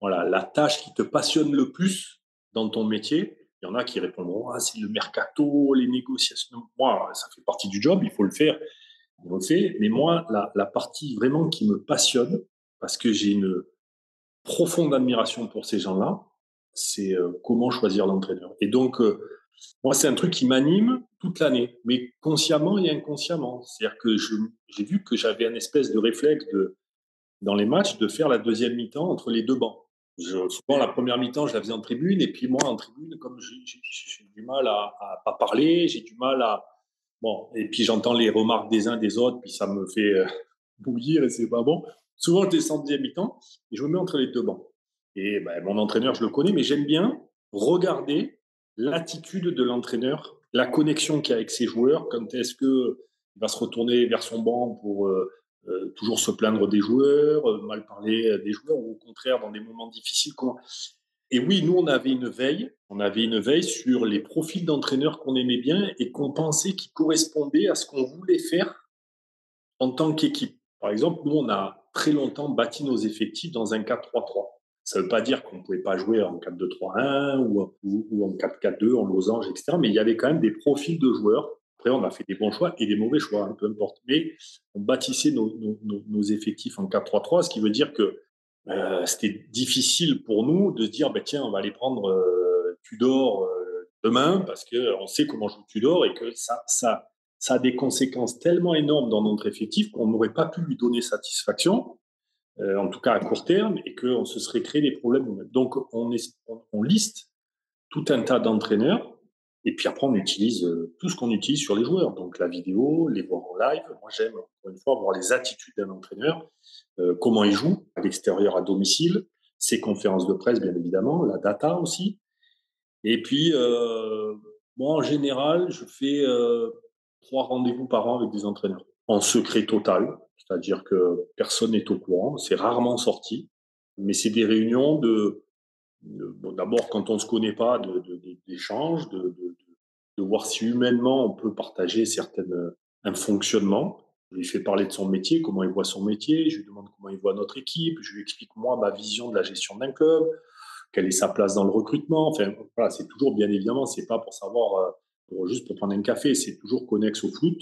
voilà, la tâche qui te passionne le plus dans ton métier, il y en a qui répondront, ah, c'est le mercato, les négociations. Moi, ça fait partie du job, il faut le faire. On le fait. Mais moi, la, la partie vraiment qui me passionne, parce que j'ai une profonde admiration pour ces gens-là, c'est euh, comment choisir l'entraîneur. Et donc, euh, moi, c'est un truc qui m'anime toute l'année, mais consciemment et inconsciemment. C'est-à-dire que j'ai vu que j'avais un espèce de réflexe de, dans les matchs de faire la deuxième mi-temps entre les deux bancs. souvent, la première mi-temps, je la faisais en tribune. Et puis, moi, en tribune, comme j'ai du mal à, à pas parler, j'ai du mal à. Bon, et puis j'entends les remarques des uns des autres, puis ça me fait euh, bouillir et c'est pas bon. Souvent, je descends deuxième mi-temps et je me mets entre les deux bancs. Et ben, mon entraîneur, je le connais, mais j'aime bien regarder l'attitude de l'entraîneur, la connexion qu'il a avec ses joueurs. Quand est-ce qu'il va se retourner vers son banc pour euh, euh, toujours se plaindre des joueurs, euh, mal parler des joueurs, ou au contraire, dans des moments difficiles. Et oui, nous, on avait une veille. On avait une veille sur les profils d'entraîneurs qu'on aimait bien et qu'on pensait qui correspondaient à ce qu'on voulait faire en tant qu'équipe. Par exemple, nous, on a très longtemps bâti nos effectifs dans un 4-3-3. Ça ne veut pas dire qu'on ne pouvait pas jouer en 4-2-3-1 ou, en 4-4-2, en losange, etc. Mais il y avait quand même des profils de joueurs après, on a fait des bons choix et des mauvais choix, hein, peu importe. Mais on bâtissait nos, effectifs en 4-3-3, ce qui veut dire que euh, c'était difficile pour nous de se dire, bah, tiens, on va aller prendre euh, Tudor euh, demain parce qu'on sait comment joue Tudor et que ça, ça, ça a des conséquences tellement énormes dans notre effectif qu'on n'aurait pas pu lui donner satisfaction, en tout cas à court terme, et qu'on se serait créé des problèmes. Donc, on, liste tout un tas d'entraîneurs et puis après, on utilise euh, tout ce qu'on utilise sur les joueurs. Donc la vidéo, les voir en live. Moi, j'aime, encore une fois, voir les attitudes d'un entraîneur, euh, comment il joue à l'extérieur, à domicile, ses conférences de presse, bien évidemment, la data aussi. Et puis, euh, moi, en général, je fais euh, trois rendez-vous par an avec des entraîneurs, en secret total. C'est-à-dire que personne n'est au courant. C'est rarement sorti. Mais c'est des réunions de d'abord quand on ne se connaît pas, d'échanges, de, voir si humainement on peut partager certaines, un fonctionnement. Je lui fais parler de son métier, comment il voit son métier, je lui demande comment il voit notre équipe, je lui explique moi ma vision de la gestion d'un club, quelle est sa place dans le recrutement. Enfin, c'est toujours bien évidemment, c'est pas pour savoir, euh, juste pour prendre un café, c'est toujours connexe au foot.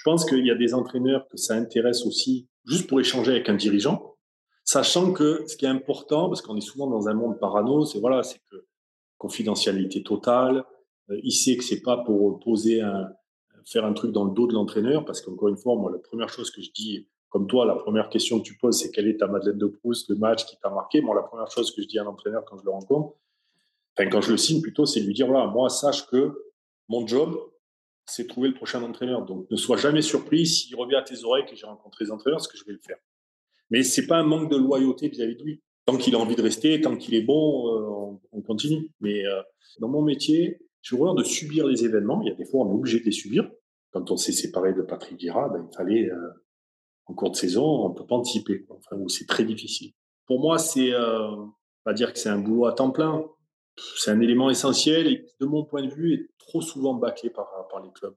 Je pense qu'il y a des entraîneurs que ça intéresse aussi, juste pour échanger avec un dirigeant, Sachant que ce qui est important, parce qu'on est souvent dans un monde parano, c'est voilà, c'est que confidentialité totale. Euh, il sait que c'est pas pour poser un, faire un truc dans le dos de l'entraîneur, parce qu'encore une fois, moi, la première chose que je dis, comme toi, la première question que tu poses, c'est quelle est ta Madeleine de Proust, le match qui t'a marqué? Moi, la première chose que je dis à l'entraîneur quand je le rencontre, enfin, quand je le signe plutôt, c'est de lui dire, voilà, moi, sache que mon job, c'est trouver le prochain entraîneur. Donc, ne sois jamais surpris s'il revient à tes oreilles que j'ai rencontré les entraîneurs, parce que je vais le faire. Mais c'est pas un manque de loyauté vis-à-vis de lui. Tant qu'il a envie de rester, tant qu'il est bon, euh, on, continue. Mais euh, dans mon métier, j'ai horreur de subir les événements. Il y a des fois, on est obligé de les subir. Quand on s'est séparé de Patrick Vieira, ben, il fallait, euh, en cours de saison, on ne peut pas anticiper. Enfin, c'est très difficile. Pour moi, c'est pas dire que c'est un boulot à temps plein. C'est un élément essentiel et de mon point de vue, est trop souvent bâclé par, par les clubs.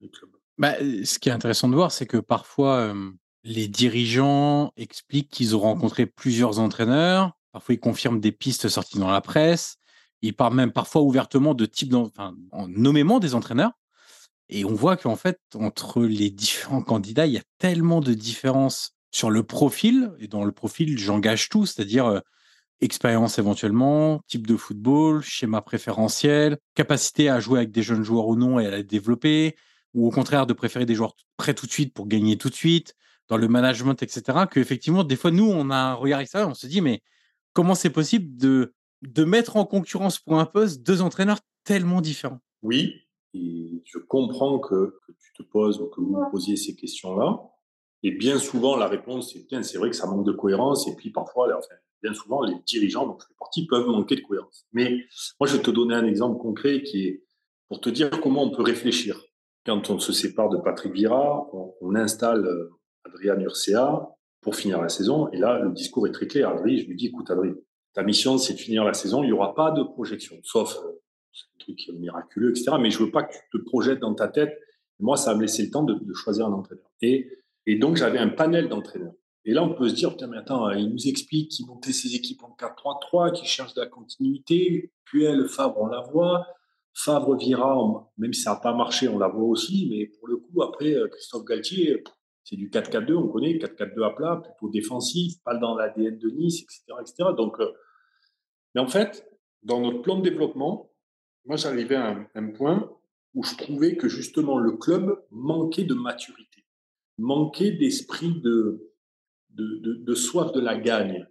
Les clubs. Bah, ce qui est intéressant de voir, c'est que parfois, les dirigeants expliquent qu'ils ont rencontré plusieurs entraîneurs. Parfois, ils confirment des pistes sorties dans la presse. Ils parlent même parfois ouvertement de type, enfin, en nommément des entraîneurs. Et on voit qu'en fait, entre les différents candidats, il y a tellement de différences sur le profil. Et dans le profil, j'engage tout, c'est-à-dire euh, expérience éventuellement, type de football, schéma préférentiel, capacité à jouer avec des jeunes joueurs ou non et à les développer, ou au contraire de préférer des joueurs prêts tout de suite pour gagner tout de suite, dans le management, etc., que effectivement, des fois, nous, on a un regard extérieur, on se dit, mais comment c'est possible de, de mettre en concurrence pour un poste deux entraîneurs tellement différents? Oui, et je comprends que, tu te poses ou que vous vous posiez ces questions-là. Et bien souvent, la réponse, c'est bien, c'est vrai que ça manque de cohérence. Et puis parfois, enfin, bien souvent, les dirigeants, donc les partis, peuvent manquer de cohérence. Mais moi, je vais te donner un exemple concret qui est pour te dire comment on peut réfléchir. Quand on se sépare de Patrick Vira, on, installe euh, Adrien Urcea pour finir la saison. Et là, le discours est très clair. Adrien, je lui dis, écoute, Adrien, ta mission, c'est de finir la saison. Il n'y aura pas de projection, sauf euh, un truc miraculeux, etc. Mais je veux pas que tu te projettes dans ta tête. Moi, ça va me laisser le temps de, choisir un entraîneur. Et donc, j'avais un panel d'entraîneurs. Et là, on peut se dire, putain, mais attends, il nous explique qu'il montait ses équipes en 4-3-3, qu'il cherche de la continuité. Puis elle, Favre, on la voit. Favre, Vira, même si ça n'a pas marché, on la voit aussi. Mais pour le coup, après, euh, Christophe Galtier, c'est du 4-4-2, on connaît, 4-4-2 à plat, plutôt défensif, pas dans l'ADN de Nice, etc. etc. Donc, euh, mais en fait, dans notre plan de développement, moi j'arrivais à un, point où je trouvais que justement le club manquait de maturité, manquait d'esprit de, de, soif de la gagne.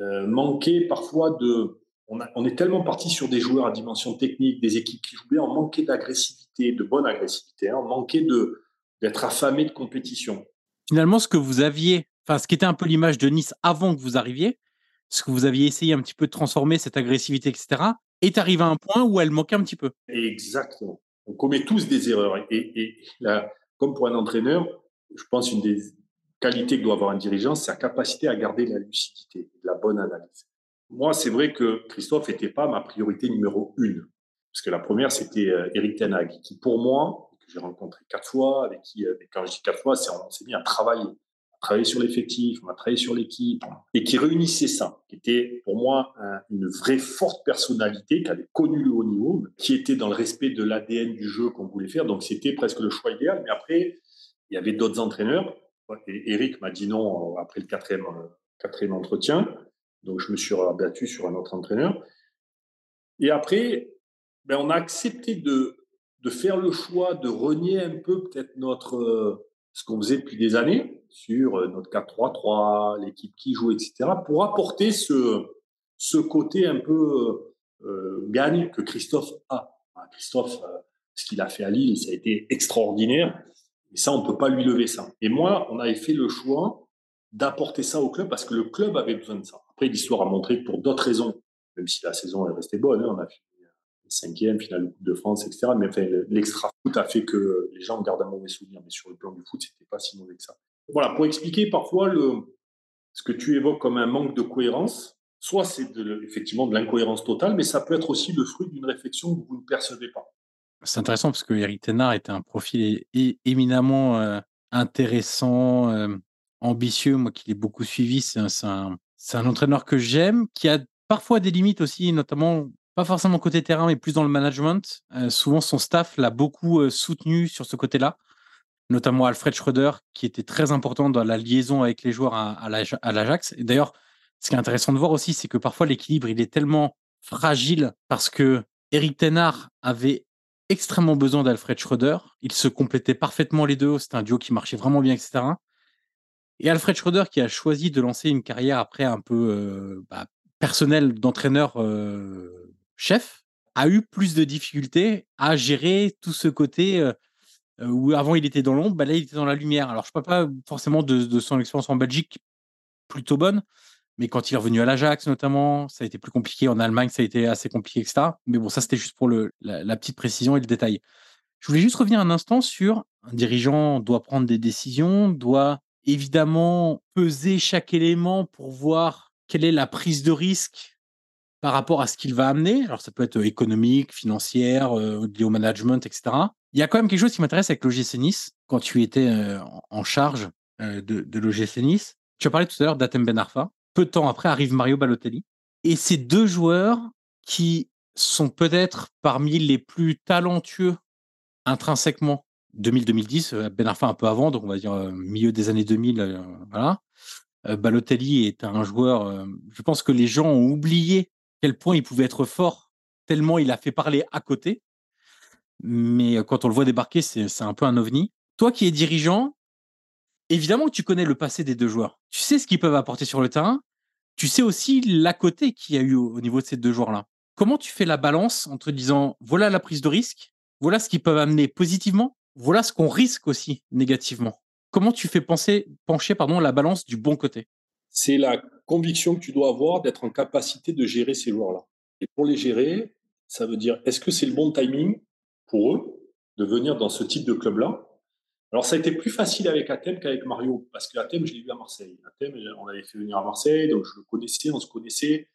euh, manquait parfois de. On, on, est tellement parti sur des joueurs à dimension technique, des équipes qui jouent bien, on manquait d'agressivité, de bonne agressivité, hein, on manquait de, d'être affamé de compétition. Finalement, ce que vous aviez, enfin, ce qui était un peu l'image de Nice avant que vous arriviez, ce que vous aviez essayé un petit peu de transformer, cette agressivité, etc., est arrivé à un point où elle manquait un petit peu. Exactement. On commet tous des erreurs. Et, et là, comme pour un entraîneur, je pense une des qualités que doit avoir un dirigeant, c'est sa capacité à garder la lucidité, la bonne analyse. Moi, c'est vrai que Christophe n'était pas ma priorité numéro une. Parce que la première, c'était euh, Eric Tenag, qui pour moi, que j'ai rencontré quatre fois, avec qui, euh, quand je dis quatre fois, c'est on s'est mis à travailler travaillé sur l'effectif, on a travaillé sur l'équipe, et qui réunissait ça, qui était pour moi une vraie forte personnalité, qui avait connu le haut niveau, qui était dans le respect de l'ADN du jeu qu'on voulait faire. Donc c'était presque le choix idéal. Mais après, il y avait d'autres entraîneurs. Et Eric m'a dit non après le quatrième, quatrième entretien. Donc je me suis rabattu sur un autre entraîneur. Et après, ben, on a accepté de, faire le choix de renier un peu peut-être notre ce qu'on faisait depuis des années sur euh, notre 4-3-3, l'équipe qui joue, etc., pour apporter ce, côté un peu euh, gagne que Christophe a. Christophe, euh, ce qu'il a fait à Lille, ça a été extraordinaire. Et ça, on ne peut pas lui lever ça. Et moi, on avait fait le choix d'apporter ça au club parce que le club avait besoin de ça. Après, l'histoire a montré que pour d'autres raisons, même si la saison est restée bonne, hein, on a fait cinquième, finale de Coupe de France, etc. Mais enfin, l'extra foot a fait que les gens gardent un mauvais souvenir. Mais sur le plan du foot, c'était pas si mauvais que ça. Voilà, pour expliquer parfois le, ce que tu évoques comme un manque de cohérence, soit c'est effectivement de l'incohérence totale, mais ça peut être aussi le fruit d'une réflexion que vous ne percevez pas. C'est intéressant parce que Eric Ténard était un profil éminemment euh, intéressant, euh, ambitieux, moi qui l'ai beaucoup suivi. C'est un, entraîneur que j'aime, qui a parfois des limites aussi, notamment pas forcément côté terrain, mais plus dans le management. Euh, souvent, son staff l'a beaucoup soutenu sur ce côté-là, notamment Alfred Schröder, qui était très important dans la liaison avec les joueurs à, l'Ajax. D'ailleurs, ce qui est intéressant de voir aussi, c'est que parfois l'équilibre, il est tellement fragile parce que Eric Tenard avait extrêmement besoin d'Alfred Schröder. Ils se complétaient parfaitement les deux. C'était un duo qui marchait vraiment bien, etc. Et Alfred Schröder qui a choisi de lancer une carrière après un peu euh, bah, personnelle d'entraîneur chef a eu plus de difficultés à gérer tout ce côté euh, euh, où avant il était dans l'ombre, bah là il était dans la lumière. Alors je ne parle pas forcément de, son expérience en Belgique, plutôt bonne, mais quand il est revenu à l'Ajax notamment, ça a été plus compliqué. En Allemagne, ça a été assez compliqué, etc. Mais bon, ça c'était juste pour la, petite précision et le détail. Je voulais juste revenir un instant sur un dirigeant doit prendre des décisions, doit évidemment peser chaque élément pour voir quelle est la prise de risque par rapport à ce qu'il va amener. Alors, ça peut être économique, financière, euh, lié au management, etc. Il y a quand même quelque chose qui m'intéresse avec l'OGC Nice, quand tu étais euh, en charge euh, de, de l'OGC Nice. Tu as parlé tout à l'heure d'Atem Ben Arfa. Peu de temps après arrive Mario Balotelli. Et ces deux joueurs qui sont peut-être parmi les plus talentueux intrinsèquement 2000-2010, Ben Arfa un peu avant, donc on va dire milieu des années 2000, voilà. Balotelli est un joueur, je pense que les gens ont oublié quel point il pouvait être fort, tellement il a fait parler à côté. Mais quand on le voit débarquer, c'est un peu un ovni. Toi qui es dirigeant, évidemment tu connais le passé des deux joueurs. Tu sais ce qu'ils peuvent apporter sur le terrain. Tu sais aussi l'à côté qu'il y a eu au, niveau de ces deux joueurs-là. Comment tu fais la balance entre disant voilà la prise de risque, voilà ce qu'ils peuvent amener positivement, voilà ce qu'on risque aussi négativement. Comment tu fais penser, pencher la balance du bon côté? C'est la conviction que tu dois avoir d'être en capacité de gérer ces joueurs-là. Et pour les gérer, ça veut dire, est-ce que c'est le bon timing pour eux de venir dans ce type de club-là? Alors, ça a été plus facile avec Athènes qu'avec Mario, parce que Athènes, je l'ai vu à Marseille. Athènes, on l'avait fait venir à Marseille, donc je le connaissais, on se connaissait.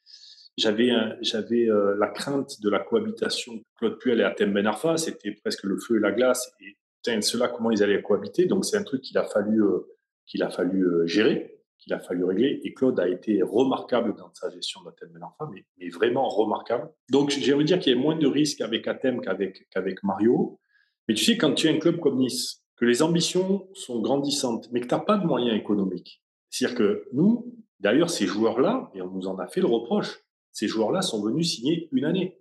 J'avais, j'avais euh, la crainte de la cohabitation Claude Puel et Athènes Ben Arfa, c'était presque le feu et la glace. Et putain, ceux-là, comment ils allaient cohabiter? Donc, c'est un truc qu'il a fallu, euh, qu'il a fallu euh, gérer qu'il a fallu régler. Et Claude a été remarquable dans sa gestion d'Athènes Benarfa, mais, mais vraiment remarquable. Donc, j'ai envie de dire qu'il y a moins de risques avec Athènes qu'avec qu'avec Mario. Mais tu sais, quand tu es un club comme Nice, que les ambitions sont grandissantes, mais que tu n'as pas de moyens économiques. C'est-à-dire que nous, d'ailleurs, ces joueurs-là, et on nous en a fait le reproche, ces joueurs-là sont venus signer une année.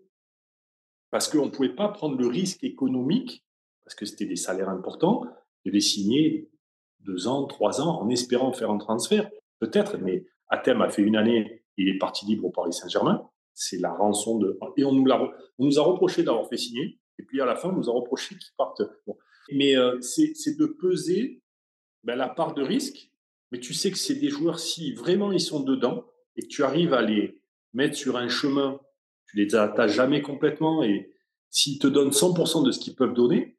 Parce qu'on ne pouvait pas prendre le risque économique, parce que c'était des salaires importants, de les signer deux ans, trois ans, en espérant faire un transfert. Peut-être, mais Athènes a fait une année, il est parti libre au Paris Saint-Germain. C'est la rançon de. Et on nous, a, on nous a reproché d'avoir fait signer. Et puis à la fin, on nous a reproché qu'il parte. Mais euh, c'est de peser ben, la part de risque. Mais tu sais que c'est des joueurs, si vraiment ils sont dedans et que tu arrives à les mettre sur un chemin, tu les attaches jamais complètement et s'ils te donnent 100% de ce qu'ils peuvent donner,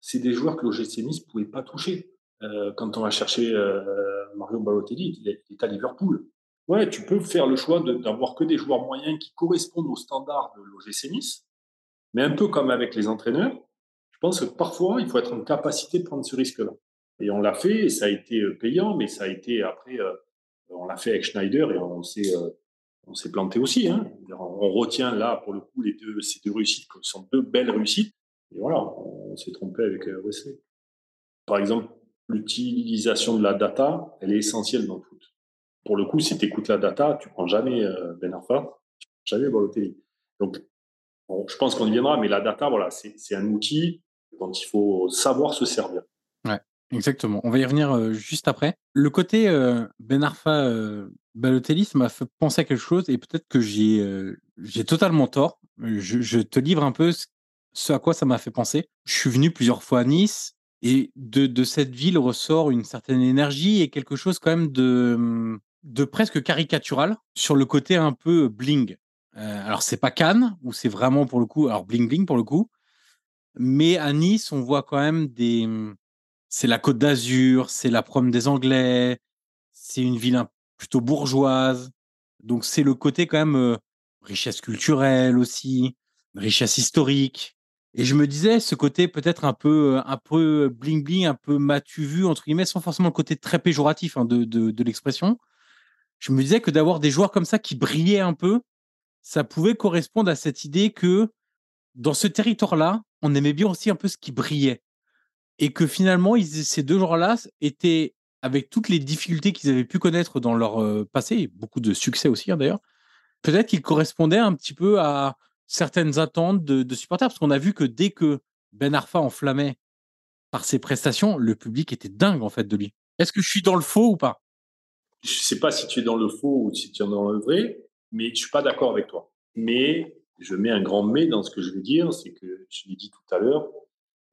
c'est des joueurs que l'OGC Nice ne pouvait pas toucher. Euh, quand on va chercher euh, Mario Balotelli, il est à Liverpool. Ouais, tu peux faire le choix d'avoir que des joueurs moyens qui correspondent aux standards de l'OGC Nice, mais un peu comme avec les entraîneurs, pense que parfois, il faut être en capacité de prendre ce risque-là. Et on l'a fait, et ça a été euh, payant, mais ça a été après, on l'a fait avec Schneider et on s'est on s'est planté aussi. Hein. On retient là, pour le coup, ces deux réussites, qui sont deux belles réussites. Et voilà, on s'est trompé avec Wesley. Par exemple, l'utilisation de la data, elle est essentielle dans foot. Pour le coup, si tu écoutes la data, tu prends jamais euh, Ben Arfa, tu prends jamais Balotelli. Donc, je pense qu'on y viendra, mais la data, voilà, c'est un outil dont il faut savoir se servir. Ouais, exactement. On va y revenir euh, juste après. Le côté euh, Ben Arfa Balotelli, ça m'a fait penser à quelque chose et peut-être que j'ai totalement tort. Je, te livre un peu ce à quoi ça m'a fait penser. Je suis venu plusieurs fois à Nice et de, cette ville ressort une certaine énergie et quelque chose quand même de, de presque caricatural sur le côté un peu bling. Euh, alors c'est pas Cannes où c'est vraiment pour le coup, alors bling bling pour le coup, mais à Nice on voit quand même des, c'est la Côte d'Azur, c'est la prom des Anglais, c'est une ville plutôt bourgeoise, donc c'est le côté quand même richesse culturelle aussi, richesse historique. Et je me disais, ce côté peut-être un peu, un peu bling bling, un peu matu vu, entre guillemets, sans forcément le côté très péjoratif hein, de, de, de l'expression. Je me disais que d'avoir des joueurs comme ça qui brillaient un peu, ça pouvait correspondre à cette idée que dans ce territoire-là, on aimait bien aussi un peu ce qui brillait. Et que finalement, ils, ces deux joueurs-là étaient, avec toutes les difficultés qu'ils avaient pu connaître dans leur passé, beaucoup de succès aussi hein, d'ailleurs, peut-être qu'ils correspondaient un petit peu à, certaines attentes de, supporters, parce qu'on a vu que dès que Ben Arfa enflammait par ses prestations, le public était dingue en fait de lui. Est-ce que je suis dans le faux ou pas? Je ne sais pas si tu es dans le faux ou si tu es dans le vrai, mais je suis pas d'accord avec toi. Mais je mets un grand mais dans ce que je veux dire, c'est que je l'ai dit tout à l'heure,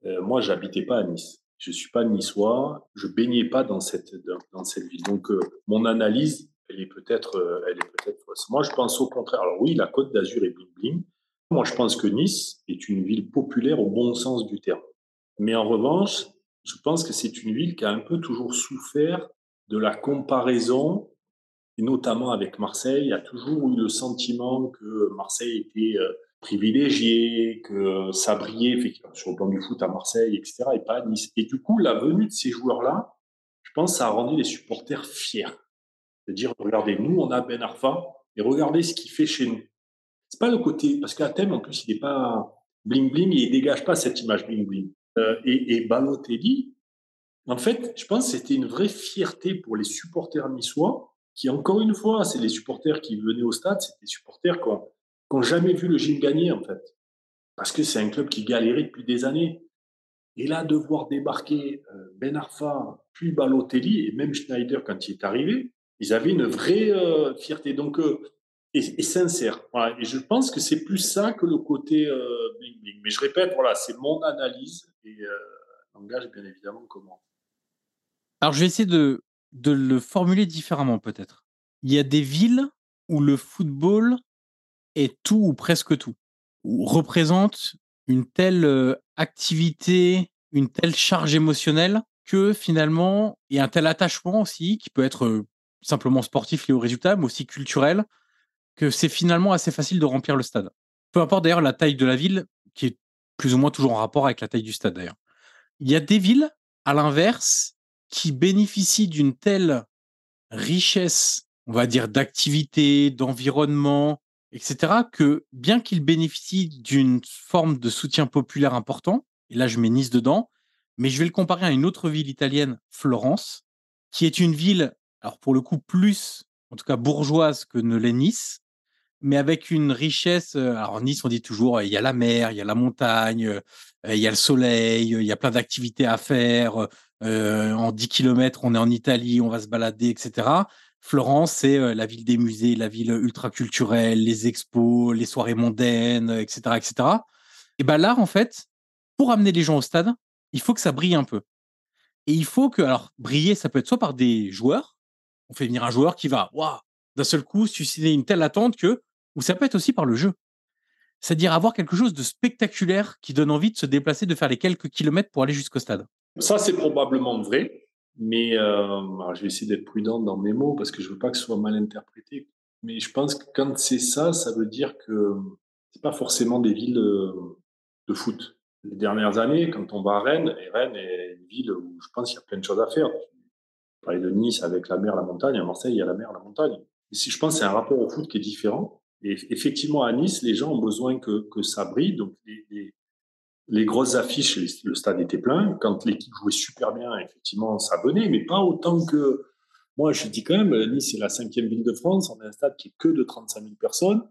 euh, moi j'habitais pas à Nice. Je suis pas niçois, je baignais pas dans cette dans, cette ville. Donc euh, mon analyse, elle est peut-être euh, elle est peut-être fausse. Moi je pense au contraire. Alors oui, la Côte d'Azur est bling bling, moi, je pense que Nice est une ville populaire au bon sens du terme. Mais en revanche, je pense que c'est une ville qui a un peu toujours souffert de la comparaison, et notamment avec Marseille. Il y a toujours eu le sentiment que Marseille était euh, privilégié, que ça brillait sur le plan du foot à Marseille, etc., et pas Nice. Et du coup, la venue de ces joueurs-là, je pense, ça a rendu les supporters fiers. De dire, regardez, nous, on a Ben Arfa, et regardez ce qu'il fait chez nous. C'est pas le côté, parce qu'à en plus, il n'est pas bling bling et il dégage pas cette image bling bling. Euh, et, et Balotelli, en fait, je pense que c'était une vraie fierté pour les supporters niçois, qui, encore une fois, c'est les supporters qui venaient au stade, c'est des supporters qui n'ont jamais vu le gym gagner, en fait. Parce que c'est un club qui galérait depuis des années. Et là, de voir débarquer euh, Ben Arfa, puis Balotelli, et même Schneider quand il est arrivé, ils avaient une vraie euh, fierté. Donc, et, sincère. Et je pense que c'est plus ça que le côté euh, bling bling. Mais je répète, voilà, c'est mon analyse et euh, langage bien évidemment comment. Alors je vais essayer de, de le formuler différemment peut-être. Il y a des villes où le football est tout ou presque tout, ou représente une telle euh, activité, une telle charge émotionnelle que finalement il y a un tel attachement aussi qui peut être euh, simplement sportif lié au résultat, mais aussi culturel, que c'est finalement assez facile de remplir le stade. Peu importe d'ailleurs la taille de la ville, qui est plus ou moins toujours en rapport avec la taille du stade d'ailleurs. Il y a des villes, à l'inverse, qui bénéficient d'une telle richesse, on va dire, d'activité, d'environnement, etc., que bien qu'ils bénéficient d'une forme de soutien populaire important, et là je mets Nice dedans, mais je vais le comparer à une autre ville italienne, Florence, qui est une ville, alors pour le coup, plus, en tout cas bourgeoise que ne l'est Nice, mais avec une richesse. Alors Nice, on dit toujours, il y a la mer, il y a la montagne, il y a le soleil, il y a plein d'activités à faire. En 10 km, on est en Italie, on va se balader, etc. Florence, c'est la ville des musées, la ville ultra culturelle, les expos, les soirées mondaines, etc., etc. Et ben là, en fait, pour amener les gens au stade, il faut que ça brille un peu. Et il faut que, alors, briller, ça peut être soit par des joueurs. On fait venir un joueur qui va, waouh, d'un seul coup, susciter une telle attente que, ou ça peut être aussi par le jeu. C'est-à-dire avoir quelque chose de spectaculaire qui donne envie de se déplacer, de faire les quelques kilomètres pour aller jusqu'au stade. Ça, c'est probablement vrai. Mais euh, je vais essayer d'être prudent dans mes mots parce que je veux pas que ce soit mal interprété. Mais je pense que quand c'est ça, ça veut dire que c'est pas forcément des villes euh, de foot. Les dernières années, quand on va à Rennes, et Rennes est une ville où je pense qu'il y a plein de choses à faire. Je parlais de Nice avec la mer, la montagne. À Marseille, il y a la mer, la montagne. Si je pense que c'est un rapport au foot qui est différent. Et effectivement, à Nice, les gens ont besoin que, que ça brille. Donc, les, les grosses affiches, le stade était plein. Quand l'équipe jouait super bien, effectivement, ça venait, mais pas autant que. Moi, je dis quand même, Nice, c'est la cinquième ville de France. On a un stade qui est que de 35 000 personnes.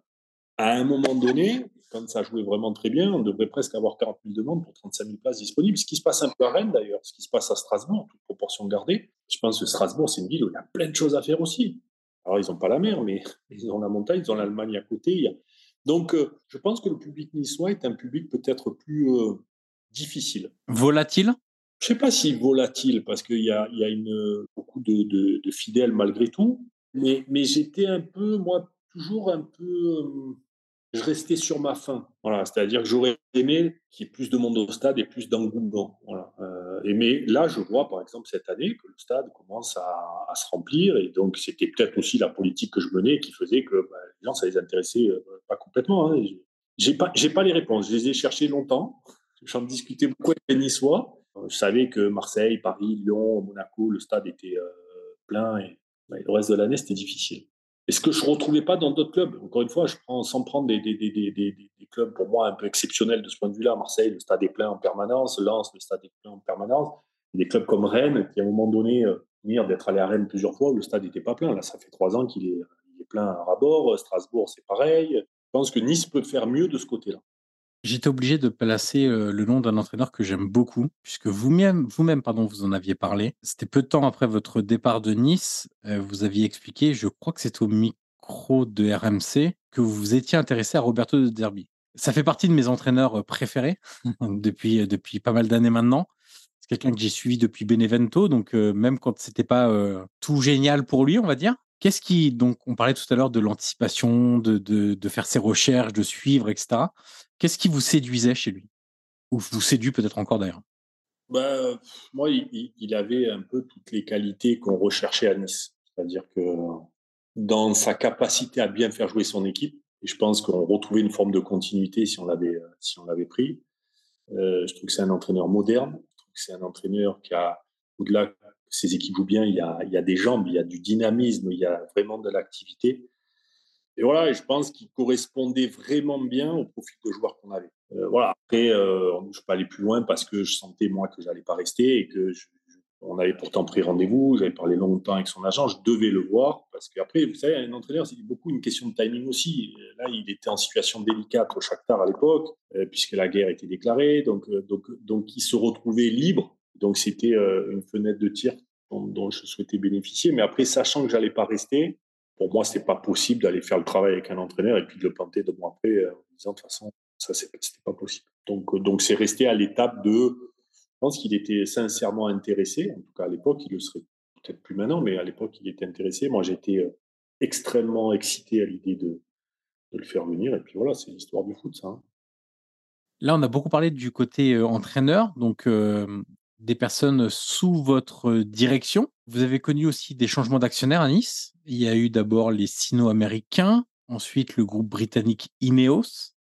À un moment donné, quand ça jouait vraiment très bien, on devrait presque avoir 40 000 demandes pour 35 000 places disponibles. Ce qui se passe un peu à Rennes, d'ailleurs, ce qui se passe à Strasbourg, toute proportion gardée. Je pense que Strasbourg, c'est une ville où il y a plein de choses à faire aussi. Alors, ils n'ont pas la mer, mais ils ont la montagne, ils ont l'Allemagne à côté. Donc, euh, je pense que le public niçois est un public peut-être plus euh, difficile. Volatile? Je ne sais pas si volatile, parce qu'il y a, une, beaucoup de, fidèles malgré tout. Mais, mais j'étais un peu, moi, toujours un peu. Euh, je restais sur ma faim. Voilà, c'est-à-dire que j'aurais aimé qu'il y ait plus de monde au stade et plus d'engouement. Euh, mais là, je vois par exemple cette année que le stade commence à, se remplir et donc c'était peut-être aussi la politique que je menais qui faisait que bah, les gens ça les intéressait euh, pas complètement. Hein. J'ai pas, pas les réponses. Je les ai cherchées longtemps. J'en discutais beaucoup avec les Niçois. Euh, je savais que Marseille, Paris, Lyon, Monaco, le stade était plein et le reste de l'année c'était difficile. Et ce que je ne retrouvais pas dans d'autres clubs. Encore une fois, je prends sans prendre des, clubs pour moi un peu exceptionnels de ce point de vue-là. Marseille, le stade est plein en permanence. Lens, le stade est plein en permanence. Des clubs comme Rennes, qui à un moment donné, euh, d'être allé à Rennes plusieurs fois, le stade n'était pas plein. Là, ça fait trois ans qu'il est, est plein à rabord. Strasbourg, c'est pareil. Je pense que Nice peut faire mieux de ce côté-là. J'étais obligé de placer le nom d'un entraîneur que j'aime beaucoup, puisque vous-même, vous-même, pardon, vous en aviez parlé. C'était peu de temps après votre départ de Nice. vous aviez expliqué, je crois que c'est au micro de RMC, que vous étiez intéressé à Roberto de Derby. Ça fait partie de mes entraîneurs préférés depuis, depuis pas mal d'années maintenant. C'est quelqu'un que j'ai suivi depuis Benevento, donc même quand c'était pas tout génial pour lui, on va dire. Qu'est-ce qui, donc, on parlait tout à l'heure de l'anticipation, de, de, faire ses recherches, de suivre, etc. Qu'est-ce qui vous séduisait chez lui? Ou vous séduit peut-être encore d'ailleurs? Bah, Moi, il, avait un peu toutes les qualités qu'on recherchait à Nice. C'est-à-dire que dans sa capacité à bien faire jouer son équipe, et je pense qu'on retrouvait une forme de continuité si on l'avait si on l'avait pris. Euh, je trouve que c'est un entraîneur moderne. Je trouve que c'est un entraîneur qui a, au-delà ses équipes jouent bien, il y, a, il y a des jambes, il y a du dynamisme, il y a vraiment de l'activité. Et voilà, je pense qu'il correspondait vraiment bien au profil de joueur qu'on avait. Euh, voilà. Après, euh, je ne peux aller plus loin parce que je sentais moi que j'allais pas rester et que on avait pourtant pris rendez-vous. J'avais parlé longtemps avec son agent. Je devais le voir parce qu'après, vous savez, un entraîneur, c'est beaucoup une question de timing aussi. Là, il était en situation délicate au Shakhtar à l'époque euh, puisque la guerre était déclarée. Donc, donc, donc, il se retrouvait libre. Donc, c'était une fenêtre de tir dont, dont, je souhaitais bénéficier. Mais après, sachant que j'allais pas rester, pour moi, c'était pas possible d'aller faire le travail avec un entraîneur et puis de le planter deux mois après euh, en disant de toute façon, ça, c'était pas possible. Donc, euh, donc c'est resté à l'étape de. Je pense qu'il était sincèrement intéressé. En tout cas, à l'époque, il le serait peut-être plus maintenant, mais à l'époque, il était intéressé. Moi, j'étais euh, extrêmement excité à l'idée de, de, le faire venir. Et puis voilà, c'est l'histoire du foot, ça. Hein. Là, on a beaucoup parlé du côté entraîneur. Donc, des personnes sous votre direction. Vous avez connu aussi des changements d'actionnaires à Nice. Il y a eu d'abord les sino-américains, ensuite le groupe britannique Ineos.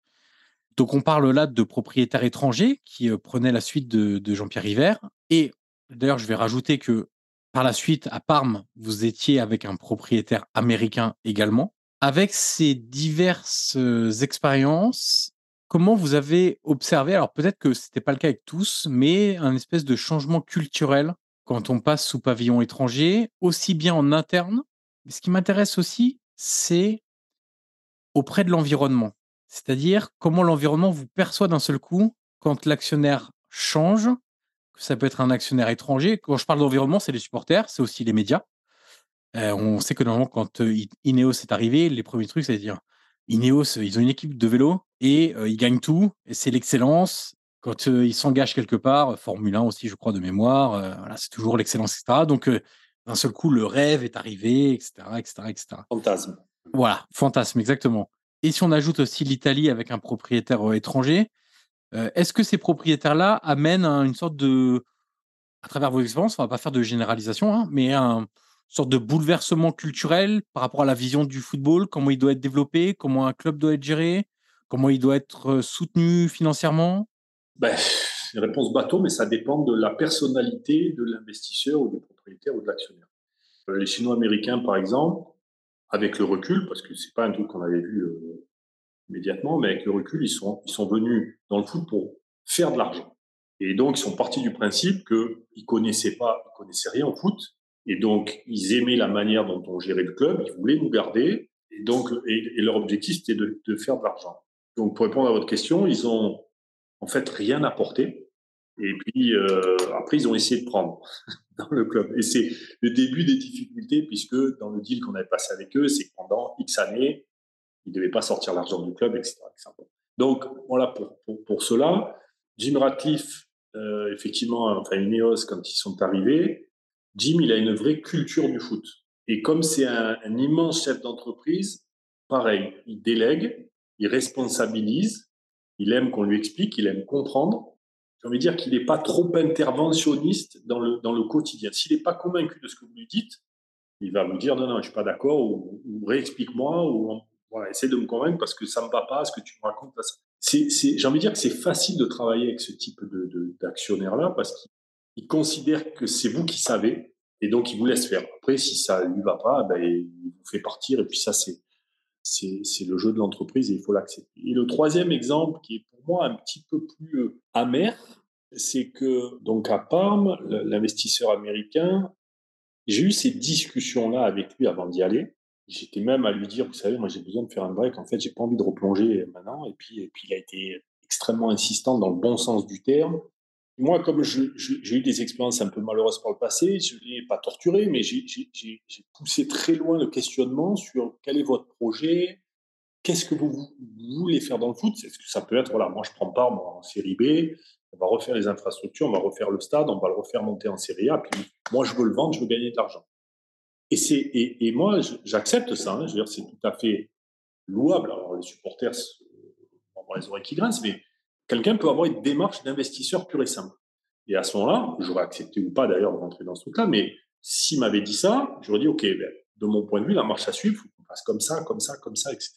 Donc on parle là de propriétaires étrangers qui prenaient la suite de, Jean-Pierre River. Et d'ailleurs, je vais rajouter que par la suite, à Parme, vous étiez avec un propriétaire américain également. Avec ces diverses expériences, Comment vous avez observé, alors peut-être que ce n'était pas le cas avec tous, mais un espèce de changement culturel quand on passe sous pavillon étranger, aussi bien en interne, ce qui m'intéresse aussi, c'est auprès de l'environnement. C'est-à-dire comment l'environnement vous perçoit d'un seul coup quand l'actionnaire change, que ça peut être un actionnaire étranger. Quand je parle d'environnement, c'est les supporters, c'est aussi les médias. on sait que normalement, quand Ineos est arrivé, les premiers trucs, c'est-à-dire Ineos, ils ont une équipe de vélo et ils gagnent tout. C'est l'excellence. Quand ils s'engagent quelque part, Formule 1 aussi, je crois, de mémoire, voilà, c'est toujours l'excellence, etc. Donc, d'un seul coup, le rêve est arrivé, etc., etc., etc. Fantasme. Voilà, fantasme, exactement. Et si on ajoute aussi l'Italie avec un propriétaire étranger, est-ce que ces propriétaires-là amènent une sorte de, à travers vos expériences, on va pas faire de généralisation, hein, mais un sorte de bouleversement culturel par rapport à la vision du football, comment il doit être développé, comment un club doit être géré, comment il doit être soutenu financièrement? Ben, Une réponse bateau, mais ça dépend de la personnalité de l'investisseur ou du propriétaire ou de l'actionnaire. Les Chinois-Américains, par exemple, avec le recul, parce que c'est pas un truc qu'on avait vu immédiatement, mais avec le recul, ils sont, ils sont venus dans le foot pour faire de l'argent. Et donc, ils sont partis du principe qu'ils connaissaient pas, ils connaissaient rien au foot. Et donc, ils aimaient la manière dont on gérait le club. Ils voulaient nous garder. Et donc, et, leur objectif, c'était de, de, faire de l'argent. Donc, pour répondre à votre question, ils ont en fait rien apporté. Et puis, euh, après, ils ont essayé de prendre dans le club. Et c'est le début des difficultés, puisque dans le deal qu'on avait passé avec eux, c'est pendant X années, ils ne devaient pas sortir l'argent du club, etc. Donc, voilà pour, pour, pour cela. Jim Ratcliffe, euh, effectivement, enfin Ineos, quand ils sont arrivés, Jim, il a une vraie culture du foot. Et comme c'est un, immense chef d'entreprise, pareil, il délègue, il responsabilise, il aime qu'on lui explique, il aime comprendre. Envie de dire qu'il n'est pas trop interventionniste dans le, dans le quotidien. S'il n'est pas convaincu de ce que vous lui dites, il va vous dire non, non, je ne suis pas d'accord, ou, réexplique-moi, ou voilà, essaie de me convaincre parce que ça ne me va pas, ce que tu me racontes j'ai envie de dire que c'est facile de travailler avec ce type d'actionnaire-là parce qu'il considère que c'est vous qui savez et donc il vous laisse faire. Après, si ça lui va pas, ben, il vous fait partir et puis ça, c'est, le jeu de l'entreprise et il faut l'accepter. Et le troisième exemple qui est moi un petit peu plus euh, amer, c'est que donc à Parme, l'investisseur américain, j'ai eu ces discussions-là avec lui avant d'y aller. J'étais même à lui dire, vous savez, moi j'ai besoin de faire un break. En fait, j'ai pas envie de replonger maintenant. Et puis, et puis il a été extrêmement insistant dans le bon sens du terme. Moi, comme j'ai eu des expériences un peu malheureuses par le passé, je ne l'ai pas torturé, mais j'ai poussé très loin le questionnement sur quel est votre projet, qu'est-ce que vous, voulez faire dans le foot? Est-ce que ça peut être, voilà, moi je prends part en série B, on va refaire les infrastructures, on va refaire le stade, on va le refaire monter en série A, puis moi je veux le vendre, je veux gagner de l'argent. Et, et, moi, j'accepte ça. Hein, c'est tout à fait louable. Alors, les supporters vont avoir les oreilles qui grincent, mais quelqu'un peut avoir une démarche d'investisseur pur et simple. Et à ce moment-là, j'aurais accepté ou pas d'ailleurs de rentrer dans ce truc-là, mais s'il m'avait dit ça, j'aurais dit, OK, ben, de mon point de vue, la marche à suivre, il faut qu'on fasse comme ça, comme ça, comme ça, etc.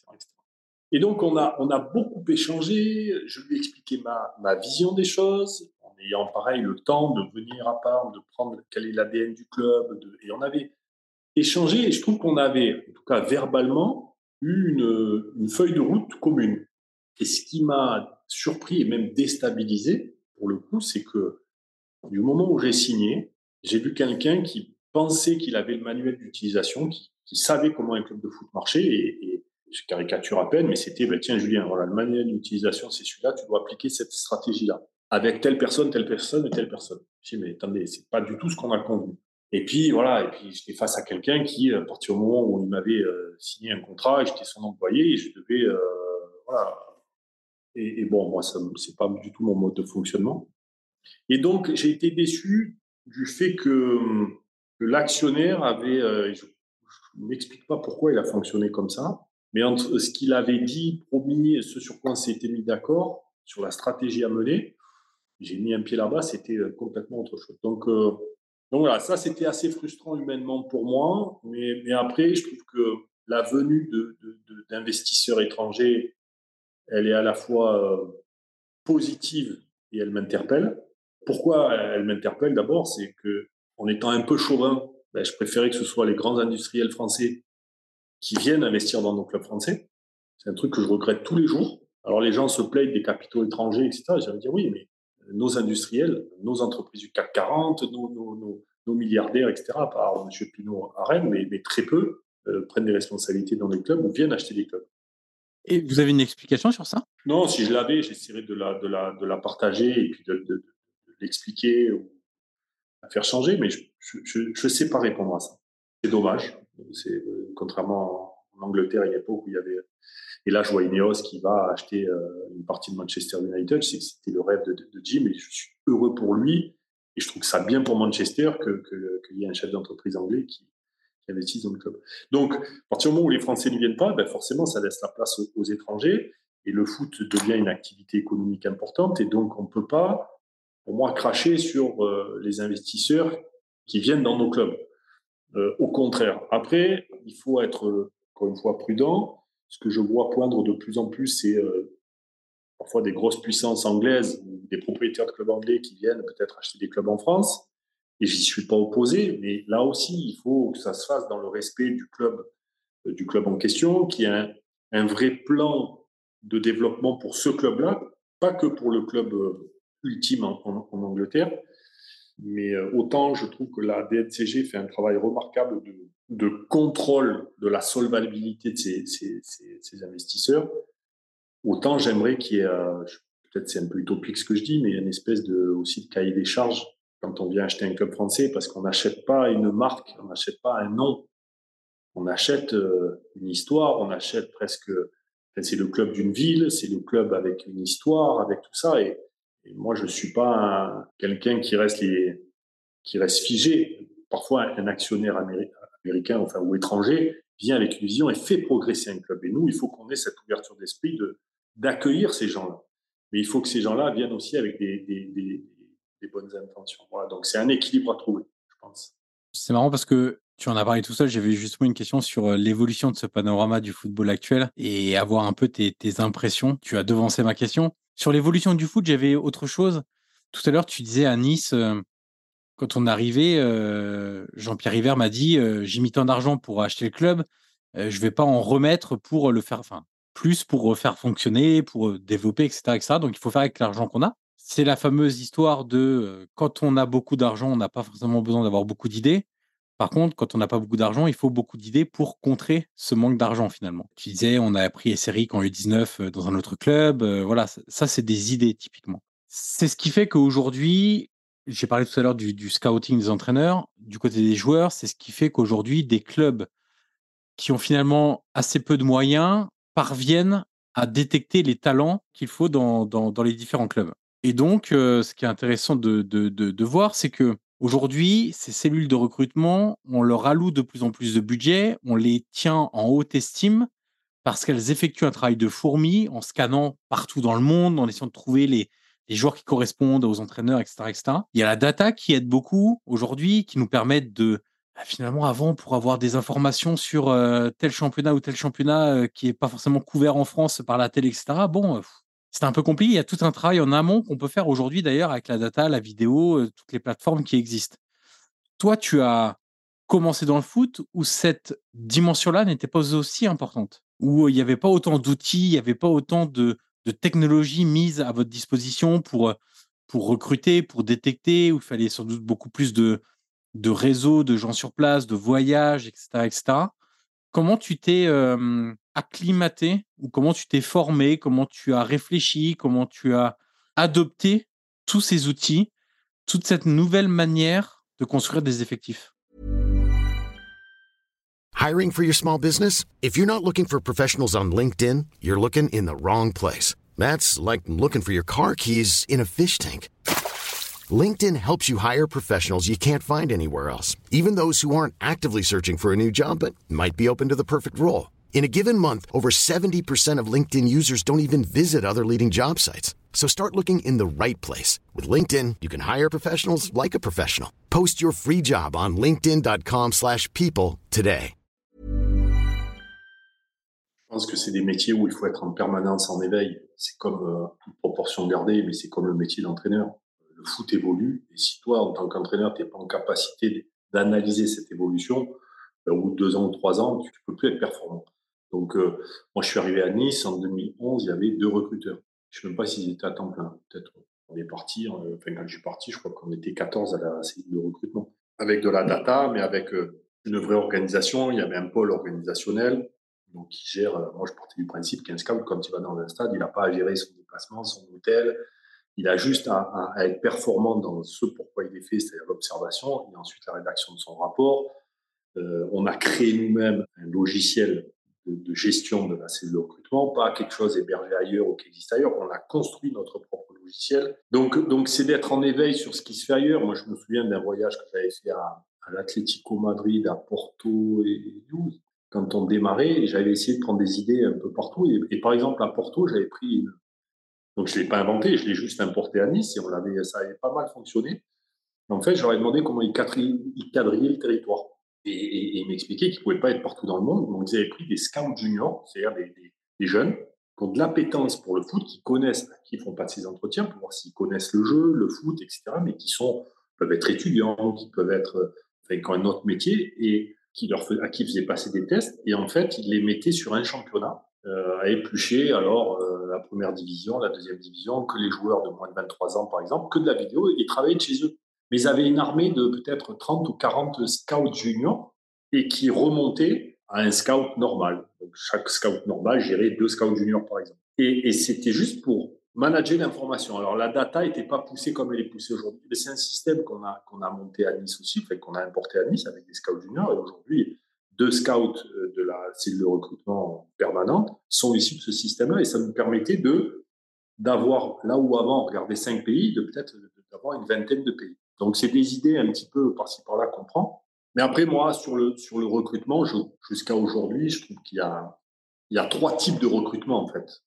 Et donc, on a, on a beaucoup échangé. Je lui ai expliqué ma, ma vision des choses, en ayant pareil le temps de venir à part, de prendre quel est l'ADN du club. Et on avait échanger et je trouve qu'on avait, en tout cas verbalement, eu une, une feuille de route commune. Et ce qui m'a surpris et même déstabilisé, pour le coup, c'est que du moment où j'ai signé, j'ai vu quelqu'un qui pensait qu'il avait le manuel d'utilisation, qui, savait comment un club de foot marchait, et je caricature à peine, mais c'était, bah, tiens Julien, voilà, le manuel d'utilisation, c'est celui-là, tu dois appliquer cette stratégie-là, avec telle personne, telle personne et telle personne. Je dis, mais attendez, c'est pas du tout ce qu'on a convenu. Et puis voilà, et puis j'étais face à quelqu'un qui, à partir du moment où il m'avait euh, signé un contrat, j'étais son employé et je devais, euh, voilà. Et, bon, moi, ça, c'est pas du tout mon mode de fonctionnement. Et donc, j'ai été déçu du fait que, l'actionnaire avait, euh, je, ne m'explique pas pourquoi il a fonctionné comme ça, mais entre ce qu'il avait dit, promis, et ce sur quoi on s'était mis d'accord sur la stratégie à mener, j'ai mis un pied là-bas, c'était complètement autre chose. Donc donc voilà, ça c'était assez frustrant humainement pour moi, mais, après je trouve que la venue d'investisseurs étrangers, elle est à la fois euh, positive et elle m'interpelle. Pourquoi elle m'interpelle D'abord, c'est que en étant un peu chauvin, ben, je préférais que ce soit les grands industriels français qui viennent investir dans nos clubs français. C'est un truc que je regrette tous les jours. Alors les gens se plaignent des capitaux étrangers, etc. J'allais dire oui, mais nos industriels, nos entreprises du CAC 40, nos, milliardaires, etc., par M. Pinot à Rennes, mais, très peu euh, prennent des responsabilités dans les clubs ou viennent acheter des clubs. Et vous avez une explication sur ça? Non, si je l'avais, j'essaierais de la, de, la, de la partager et puis de, l'expliquer ou la faire changer, mais je ne sais pas répondre à ça. C'est dommage. C'est contrairement en Angleterre, il y a où il y avait. Et là, je vois Ineos qui va acheter une partie de Manchester United. C'était le rêve de, Jim et je suis heureux pour lui. Et je trouve ça bien pour Manchester qu'il que, y ait un chef d'entreprise anglais qui, qui, investisse dans le club. Donc, à partir du moment où les Français ne viennent pas, ben forcément, ça laisse la place aux, aux étrangers. Et le foot devient une activité économique importante. Et donc, on ne peut pas pour moi, cracher sur euh, les investisseurs qui viennent dans nos clubs. Euh, au contraire. Après, il faut être, encore une fois, prudent. Ce que je vois poindre de plus en plus, c'est euh, parfois des grosses puissances anglaises ou des propriétaires de clubs anglais qui viennent peut-être acheter des clubs en France. Et j'y suis pas opposé, mais là aussi, il faut que ça se fasse dans le respect du club, du club en question, qui a un, un vrai plan de développement pour ce club-là, pas que pour le club ultime en, Angleterre. Mais euh, autant je trouve que la DNCG fait un travail remarquable de, de contrôle de la solvabilité de ces, investisseurs, autant j'aimerais qu'il y ait, euh, peut-être c'est un peu utopique ce que je dis, mais une espèce de, aussi de cahier des charges quand on vient acheter un club français, parce qu'on n'achète pas une marque, on n'achète pas un nom, on achète euh, une histoire, on achète presque, c'est le club d'une ville, c'est le club avec une histoire, avec tout ça, et moi, je ne suis pas quelqu'un qui reste qui reste figé. Parfois, un actionnaire américain ou étranger vient avec une vision et fait progresser un club. Et nous, il faut qu'on ait cette ouverture d'esprit de, d'accueillir ces gens-là. Mais il faut que ces gens-là viennent aussi avec des bonnes intentions. Voilà, donc c'est un équilibre à trouver, je pense. C'est marrant parce que tu en as parlé tout seul. J'avais justement une question sur euh, l'évolution de ce panorama du football actuel et avoir un peu tes, tes impressions. Tu as devancé ma question. Sur l'évolution du foot, j'avais autre chose. Tout à l'heure, tu disais à Nice, euh, quand on arrivait, euh, Jean-Pierre River m'a dit euh, j'ai mis tant d'argent pour acheter le club, je ne vais pas en remettre pour le faire, enfin, plus pour faire fonctionner, pour développer, etc., etc. Donc, il faut faire avec l'argent qu'on a. C'est la fameuse histoire de quand on a beaucoup d'argent, on n'a pas forcément besoin d'avoir beaucoup d'idées. Par contre, quand on n'a pas beaucoup d'argent, il faut beaucoup d'idées pour contrer ce manque d'argent finalement. Tu disais, on a appris Esseric en U19 dans un autre club. Euh, voilà, ça, c'est des idées typiquement. C'est ce qui fait qu'aujourd'hui, j'ai parlé tout à l'heure du, scouting des entraîneurs, du côté des joueurs, c'est ce qui fait qu'aujourd'hui, des clubs qui ont finalement assez peu de moyens parviennent à détecter les talents qu'il faut dans, les différents clubs. Et donc, euh, ce qui est intéressant de, de voir, c'est que Aujourd'hui, ces cellules de recrutement, on leur alloue de plus en plus de budget, on les tient en haute estime parce qu'elles effectuent un travail de fourmi en scannant partout dans le monde, en essayant de trouver les, joueurs qui correspondent aux entraîneurs, etc., etc. Il y a la data qui aide beaucoup aujourd'hui, qui nous permettent de, bah, finalement, avant, pour avoir des informations sur euh, tel championnat ou tel championnat euh, qui n'est pas forcément couvert en France par la télé, etc., bon, c'est un peu compliqué. Il y a tout un travail en amont qu'on peut faire aujourd'hui, d'ailleurs, avec la data, la vidéo, toutes les plateformes qui existent. Toi, tu as commencé dans le foot où cette dimension-là n'était pas aussi importante, où il n'y avait pas autant d'outils, il n'y avait pas autant de, de technologies mises à votre disposition pour, pour recruter, pour détecter, où il fallait sans doute beaucoup plus de, de réseaux, de gens sur place, de voyages, etc. etc. Comment tu t'es acclimaté ou comment tu t'es formé, comment tu as réfléchi, comment tu as adopté tous ces outils, toute cette nouvelle manière de construire des effectifs? Hiring for your small business? If you're not looking for professionals on LinkedIn, you're looking in the wrong place. That's like looking for your car keys in a fish tank. LinkedIn helps you hire professionals you can't find anywhere else, even those who aren't actively searching for a new job but might be open to the perfect role. In a given month, over 70% of LinkedIn users don't even visit other leading job sites. So start looking in the right place. With LinkedIn, you can hire professionals like a professional. Post your free job on linkedin.com slash people today. Je pense que c'est des métiers où il faut être en permanence en éveil. C'est comme, euh, toute proportion gardée, mais c'est comme le métier d'entraîneur. Le foot évolue, et si toi, en tant qu'entraîneur, tu n'es pas en capacité d'analyser cette évolution, ben, au bout de deux ans ou trois ans, tu ne peux plus être performant. Donc, euh, moi, je suis arrivé à Nice en 2011, il y avait deux recruteurs. Je ne sais même pas s'ils étaient à temps plein. Peut-être on est parti, euh, enfin, quand je suis parti, je crois qu'on était 14 à la cellule de recrutement. Avec de la data, mais avec euh, une vraie organisation. Il y avait un pôle organisationnel qui gère. moi, je partais du principe qu'un scout, quand il va dans un stade, il n'a pas à gérer son déplacement, son hôtel. Il a juste à, être performant dans ce pourquoi il est fait, c'est-à-dire l'observation, et ensuite la rédaction de son rapport, on a créé nous-mêmes un logiciel de, gestion de la cellule de recrutement, pas quelque chose hébergé ailleurs ou qui existe ailleurs. On a construit notre propre logiciel. Donc, donc c'est d'être en éveil sur ce qui se fait ailleurs. Moi, je me souviens d'un voyage que j'avais fait à, l'Atlético Madrid, à Porto et quand on démarrait, j'avais essayé de prendre des idées un peu partout. Et, par exemple, à Porto, j'avais pris une... Donc, je ne l'ai pas inventé, je l'ai juste importé à Nice et on avait, ça avait pas mal fonctionné. En fait, j'aurais demandé comment ils quadrillaient le territoire. Et, et, et il m'expliquait qu'ils ne pouvaient pas être partout dans le monde. Donc, ils avaient pris des scouts juniors, c'est-à-dire des, jeunes qui ont de l'appétence pour le foot, qui connaissent, qui font pas de ces entretiens pour voir s'ils connaissent le jeu, le foot, etc., mais qui peuvent être étudiants, qui peuvent être, enfin, ont un autre métier et qui leur à qui faisaient passer des tests. Et en fait, ils les mettaient sur un championnat à éplucher alors euh, la première division, la deuxième division, que les joueurs de moins de 23 ans, par exemple, que de la vidéo, et travaillaient de chez eux mais ils avaient une armée de peut-être 30 ou 40 scouts juniors et qui remontaient à un scout normal. Donc, chaque scout normal gérait deux scouts juniors, par exemple. Et, c'était juste pour manager l'information. Alors, la data n'était pas poussée comme elle est poussée aujourd'hui, mais c'est un système qu'on a, qu'on a monté à Nice aussi, qu'on a importé à Nice avec des scouts juniors. Et aujourd'hui, deux scouts euh, de la cellule de recrutement permanente sont issus de ce système-là et ça nous permettait de d'avoir, là où avant on regardait cinq pays, de peut-être d'avoir une vingtaine de pays. Donc, c'est des idées un petit peu par-ci par-là qu'on prend. Mais après, moi, sur le, sur le recrutement, jusqu'à aujourd'hui, je trouve qu'il y a, il y a trois types de recrutement, en fait.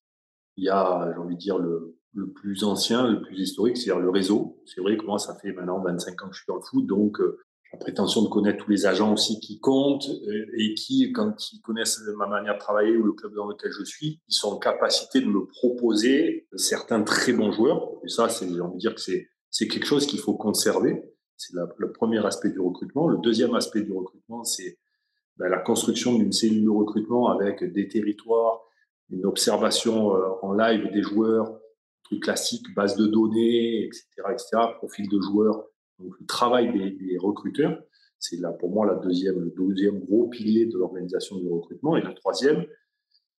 Il y a, j'ai envie de dire, le, le plus ancien, le plus historique, c'est-à-dire le réseau. C'est vrai que moi, ça fait maintenant 25 ans que je suis dans le foot, donc euh, la prétention de connaître tous les agents aussi qui comptent euh, et qui, quand ils connaissent ma manière de travailler ou le club dans lequel je suis, ils sont en capacité de me proposer certains très bons joueurs. Et ça, c'est, j'ai envie de dire que c'est c'est quelque chose qu'il faut conserver. C'est le premier aspect du recrutement. Le deuxième aspect du recrutement, c'est ben, la construction d'une cellule de recrutement avec des territoires, une observation euh, en live des joueurs, trucs classiques, base de données, etc., etc., profil de joueurs. Donc, le travail des, recruteurs, c'est là pour moi la deuxième, le deuxième gros pilier de l'organisation du recrutement. Et le troisième,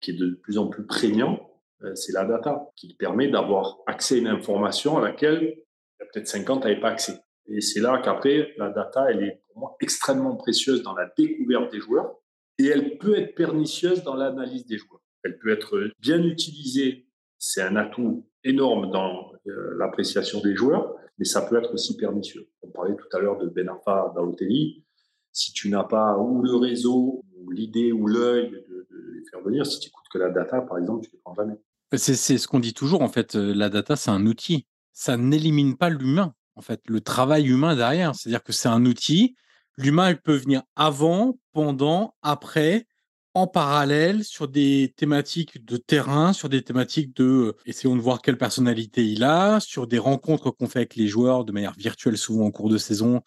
qui est de plus en plus prégnant, euh, c'est la data, qui permet d'avoir accès à une information à laquelle il y a peut-être 50 n'avaient pas accès. Et c'est là qu'après, la data, elle est pour moi extrêmement précieuse dans la découverte des joueurs et elle peut être pernicieuse dans l'analyse des joueurs. Elle peut être bien utilisée, c'est un atout énorme dans euh, l'appréciation des joueurs, mais ça peut être aussi pernicieux. On parlait tout à l'heure de Ben Arfa Balotelli. Si tu n'as pas ou le réseau, ou l'idée, ou l'œil de, les faire venir, si tu écoutes que la data, par exemple, tu ne les prends jamais. C'est ce qu'on dit toujours, en fait, euh, la data, c'est un outil ça n'élimine pas l'humain, en fait, le travail humain derrière. C'est-à-dire que c'est un outil. L'humain, il peut venir avant, pendant, après, en parallèle, sur des thématiques de terrain, sur des thématiques de euh, essayons de voir quelle personnalité il a, sur des rencontres qu'on fait avec les joueurs de manière virtuelle, souvent en cours de saison.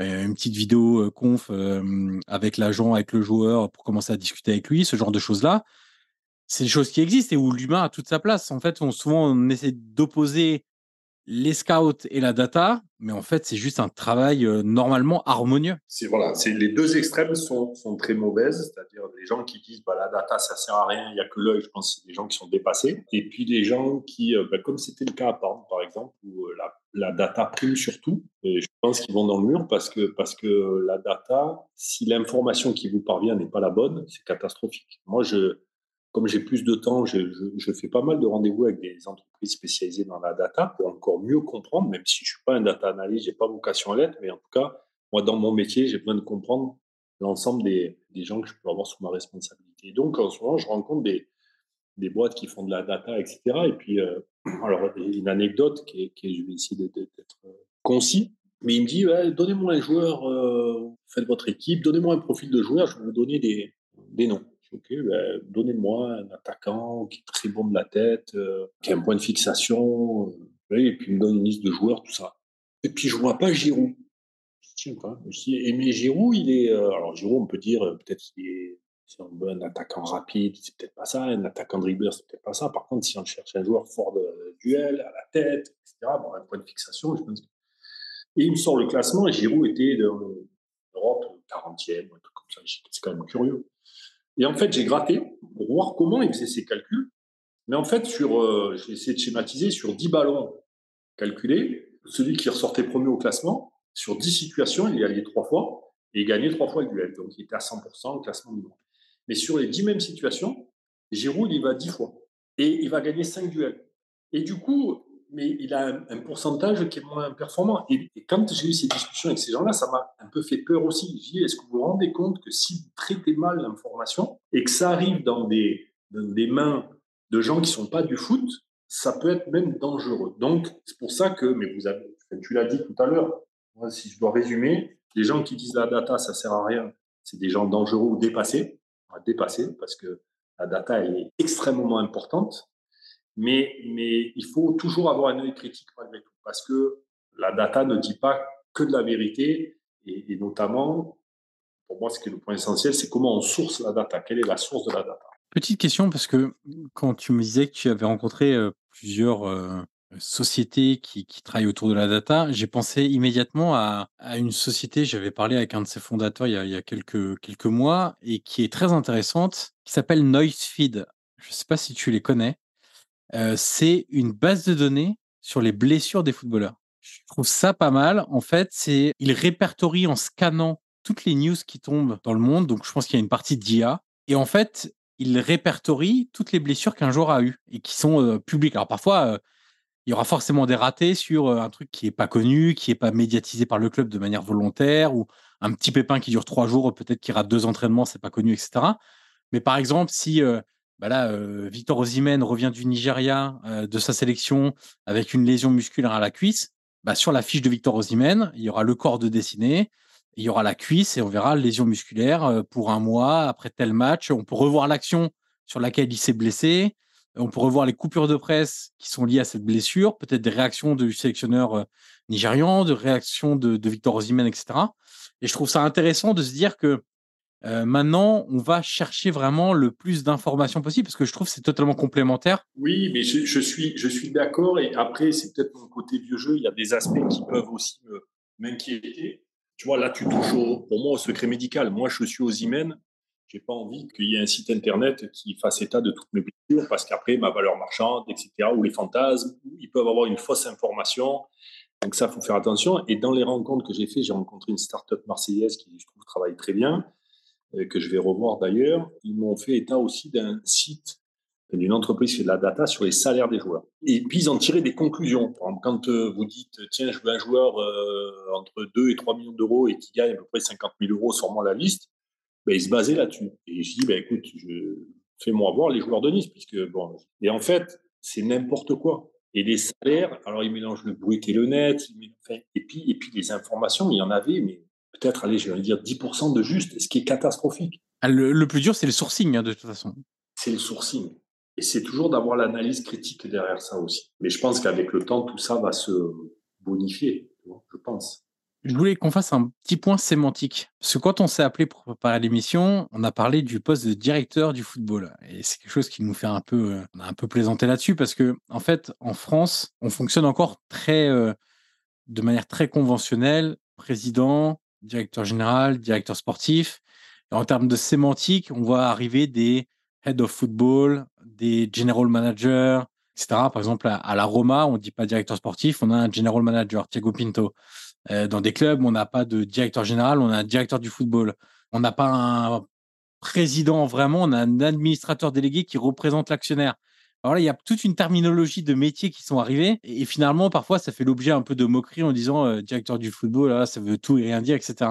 Euh, une petite vidéo euh, conf avec l'agent, avec le joueur pour commencer à discuter avec lui, ce genre de choses-là. C'est des choses qui existent et où l'humain a toute sa place. En fait, souvent, on essaie d'opposer les scouts et la data, mais en fait, c'est juste un travail euh, normalement harmonieux. C'est voilà, c'est les deux extrêmes sont, très mauvaises, c'est-à-dire des gens qui disent bah la data ça sert à rien, il y a que l'œil. Je pense c'est des gens qui sont dépassés. Et puis des gens qui, euh, bah, comme c'était le cas à Parme par exemple, où euh, la, la data prime surtout, et je pense qu'ils vont dans le mur parce que parce que la data, si l'information qui vous parvient n'est pas la bonne, c'est catastrophique. Moi je comme j'ai plus de temps, je, fais pas mal de rendez-vous avec des entreprises spécialisées dans la data pour encore mieux comprendre, même si je suis pas un data analyst, j'ai pas vocation à l'être, mais en tout cas, moi, dans mon métier, j'ai besoin de comprendre l'ensemble des, gens que je peux avoir sous ma responsabilité. donc, en ce moment, je rencontre des, boîtes qui font de la data, etc. Et puis, euh, alors, une anecdote qui est, je vais essayer d'être concis, mais il me dit, donnez-moi un joueur, euh, faites votre équipe, donnez-moi un profil de joueur, je vais vous donner des noms. OK, ben, donnez-moi un attaquant qui est très bon de la tête, euh, qui a un point de fixation, euh, et puis il me donne une liste de joueurs, tout ça. Et puis je vois pas Giroud. Tiens, quoi. Et mais Giroud, il est. Euh, alors Giroud, on peut dire peut-être qu'il est. Un attaquant rapide, c'est peut-être pas ça. Un attaquant dribbleur, c'est peut-être pas ça. Par contre, si on cherche un joueur fort de duel, à la tête, etc., bon, un point de fixation, je pense. Et il me sort le classement et Giroud était de l'Europe 40e, un truc comme ça. C'est quand même curieux. Et en fait, j'ai gratté pour voir comment il faisait ses calculs. Mais en fait, sur, euh, j'ai essayé de schématiser sur 10 ballons calculés, celui qui ressortait premier au classement, sur 10 situations, il y allait trois fois. et il gagnait trois fois le duel. Donc, il était à 100% au classement du monde. Mais sur les dix mêmes situations, Giroud, il va dix fois. Et il va gagner cinq duels. Et du coup, mais il a un, pourcentage qui est moins performant. Et, quand j'ai eu ces discussions avec ces gens-là, ça m'a un peu fait peur aussi. Je dis, est-ce que vous vous rendez compte que si vous traitez mal l'information et que ça arrive dans des, mains de gens qui ne sont pas du foot, ça peut être même dangereux. Donc, c'est pour ça que, mais vous avez, tu l'as dit tout à l'heure, si je dois résumer, les gens qui disent la data, ça sert à rien, c'est des gens dangereux ou dépassés, parce que la data, est extrêmement importante, mais, mais il faut toujours avoir un œil critique malgré tout, parce que la data ne dit pas que de la vérité, et, notamment, pour moi, ce qui est le point essentiel, c'est comment on source la data, quelle est la source de la data. Petite question, parce que quand tu me disais que tu avais rencontré plusieurs sociétés qui, qui, travaillent autour de la data, j'ai pensé immédiatement à, à une société, j'avais parlé avec un de ses fondateurs il y a, il y a quelques, quelques mois, et qui est très intéressante, qui s'appelle Noisefeed. Je ne sais pas si tu les connais. Euh, c'est une base de données sur les blessures des footballeurs. Je trouve ça pas mal. En fait, c'est il répertorie en scannant toutes les news qui tombent dans le monde. Donc, je pense qu'il y a une partie d'IA. Et en fait, il répertorie toutes les blessures qu'un joueur a eues et qui sont euh, publiques. Alors parfois, euh, il y aura forcément des ratés sur un truc qui n'est pas connu, qui n'est pas médiatisé par le club de manière volontaire, ou un petit pépin qui dure trois jours, peut-être qui rate deux entraînements, c'est pas connu, etc. Mais par exemple, si bah là, Victor Osimhen revient du Nigeria, de sa sélection, avec une lésion musculaire à la cuisse, bah, sur la fiche de Victor Osimhen, il y aura le corps de dessiné, il y aura la cuisse et on verra lésion musculaire euh, pour un mois après tel match. On peut revoir l'action sur laquelle il s'est blessé. On peut revoir les coupures de presse qui sont liées à cette blessure, peut-être des réactions du sélectionneur euh, nigérian, de réactions de, Victor Osimhen, etc. Et je trouve ça intéressant de se dire que euh, maintenant, on va chercher vraiment le plus d'informations possible parce que je trouve que c'est totalement complémentaire. Oui, mais je, suis, je suis d'accord. Et après, c'est peut-être mon côté vieux jeu. Il y a des aspects qui peuvent aussi m'inquiéter tu vois, là, tu touches pour moi au secret médical. Moi, je suis aux Imen. Je n'ai pas envie qu'il y ait un site internet qui fasse état de toutes mes blessures parce qu'après, ma valeur marchande, etc., ou les fantasmes, ils peuvent avoir une fausse information. Donc, ça, il faut faire attention. Et dans les rencontres que j'ai faites, j'ai rencontré une start-up marseillaise qui, je trouve, travaille très bien, que je vais revoir d'ailleurs. Ils m'ont fait état aussi d'un site d'une entreprise qui fait de la data sur les salaires des joueurs. Et puis, ils en tiraient des conclusions. Par exemple, quand euh, vous dites, tiens, je veux un joueur euh, entre 2 et 3 millions d'euros et qui gagne à peu près 50 000 euros, sur moi la liste, ben, ils se basaient là-dessus. Et je dis, ben, écoute, je... fais-moi voir les joueurs de Nice. Puisque, bon... Et en fait, c'est n'importe quoi. Et les salaires, alors ils mélangent le brut et le net, et, puis, et puis les informations, il y en avait, mais peut-être, allez, je vais dire 10% de juste, ce qui est catastrophique. Ah, le, plus dur, c'est le sourcing, hein, de toute façon. C'est le sourcing. Et c'est toujours d'avoir l'analyse critique derrière ça aussi. Mais je pense qu'avec le temps, tout ça va se bonifier, je pense. Je voulais qu'on fasse un petit point sémantique. Parce que quand on s'est appelé pour préparer l'émission, on a parlé du poste de directeur du football. Et c'est quelque chose qui nous fait un peu, euh, on a un peu plaisanté là-dessus parce que, en fait, en France, on fonctionne encore très, euh, de manière très conventionnelle. Président, directeur général, directeur sportif. En termes de sémantique, on voit arriver des head of football, des general managers, etc. Par exemple, à, la Roma, on ne dit pas directeur sportif, on a un general manager, Thiago Pinto. Euh, dans des clubs, on n'a pas de directeur général, on a un directeur du football. On n'a pas un président vraiment, on a un administrateur délégué qui représente l'actionnaire. Alors là, il y a toute une terminologie de métiers qui sont arrivés. Et, finalement, parfois, ça fait l'objet un peu de moquerie en disant euh, directeur du football, là, ça veut tout et rien dire, etc.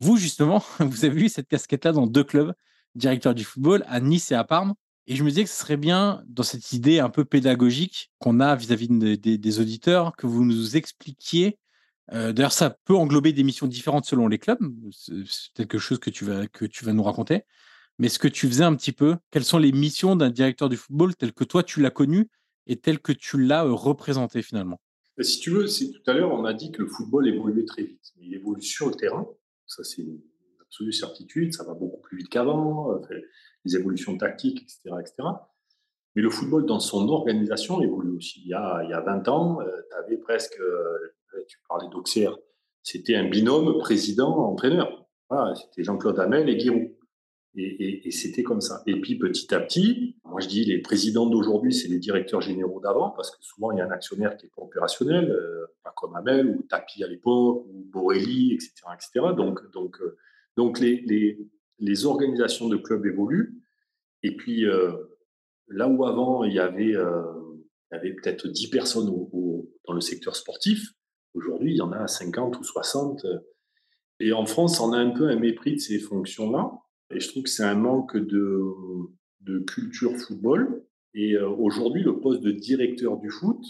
Vous, justement, vous avez eu cette casquette-là dans deux clubs directeur du football à Nice et à Parme. Et je me disais que ce serait bien, dans cette idée un peu pédagogique qu'on a vis-à-vis des, auditeurs, que vous nous expliquiez. Euh, d'ailleurs, ça peut englober des missions différentes selon les clubs. C'est quelque chose que tu, vas, que tu vas nous raconter. Mais ce que tu faisais un petit peu, quelles sont les missions d'un directeur du football tel que toi tu l'as connu et tel que tu l'as euh, représenté finalement? Si tu veux, tout à l'heure, on a dit que le football évoluait très vite. Il évolue sur le terrain. Ça, c'est absolue certitude, ça va beaucoup plus vite qu'avant, euh, les évolutions tactiques, etc., etc. Mais le football, dans son organisation, évolue aussi. Il y a, il y a 20 ans, euh, tu avais presque, tu parlais d'Auxerre, c'était un binôme président-entraîneur. C'était Jean-Claude Hamel et Giroud. Et, c'était comme ça. Et puis petit à petit, moi je dis les présidents d'aujourd'hui, c'est les directeurs généraux d'avant, parce que souvent il y a un actionnaire qui est pas opérationnel, euh, pas comme Amel ou Tapi à l'époque, ou Borelli, etc. etc. Donc, donc, euh, donc les, les, les, organisations de clubs évoluent. Et puis euh, là où avant il y avait, il y avait peut-être 10 personnes dans le secteur sportif, aujourd'hui il y en a 50 ou 60. Et en France, on a un peu un mépris de ces fonctions-là. Et je trouve que c'est un manque de, culture football. Et euh, aujourd'hui, le poste de directeur du foot,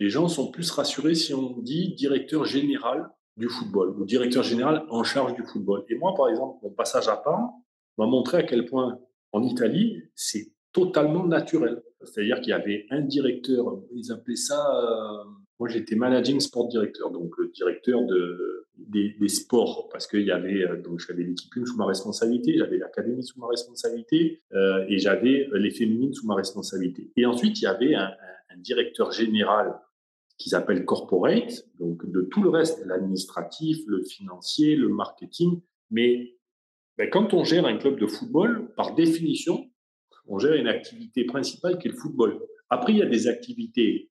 les gens sont plus rassurés si on dit directeur général du football ou directeur général en charge du football. Et moi, par exemple, mon passage à Parme m'a montré à quel point en Italie, c'est totalement naturel. C'est-à-dire qu'il y avait un directeur, ils appelaient ça euh, moi, j'étais managing sport directeur, donc le directeur de, des, sports, parce qu'il y avait, euh, donc j'avais l'équipe sous ma responsabilité, j'avais l'académie sous ma responsabilité, euh, et j'avais les féminines sous ma responsabilité. Et ensuite, il y avait un, directeur général qu'ils appellent corporate, donc de tout le reste, l'administratif, le financier, le marketing. Mais ben, quand on gère un club de football, par définition, on gère une activité principale qui est le football. Après, il y a des activités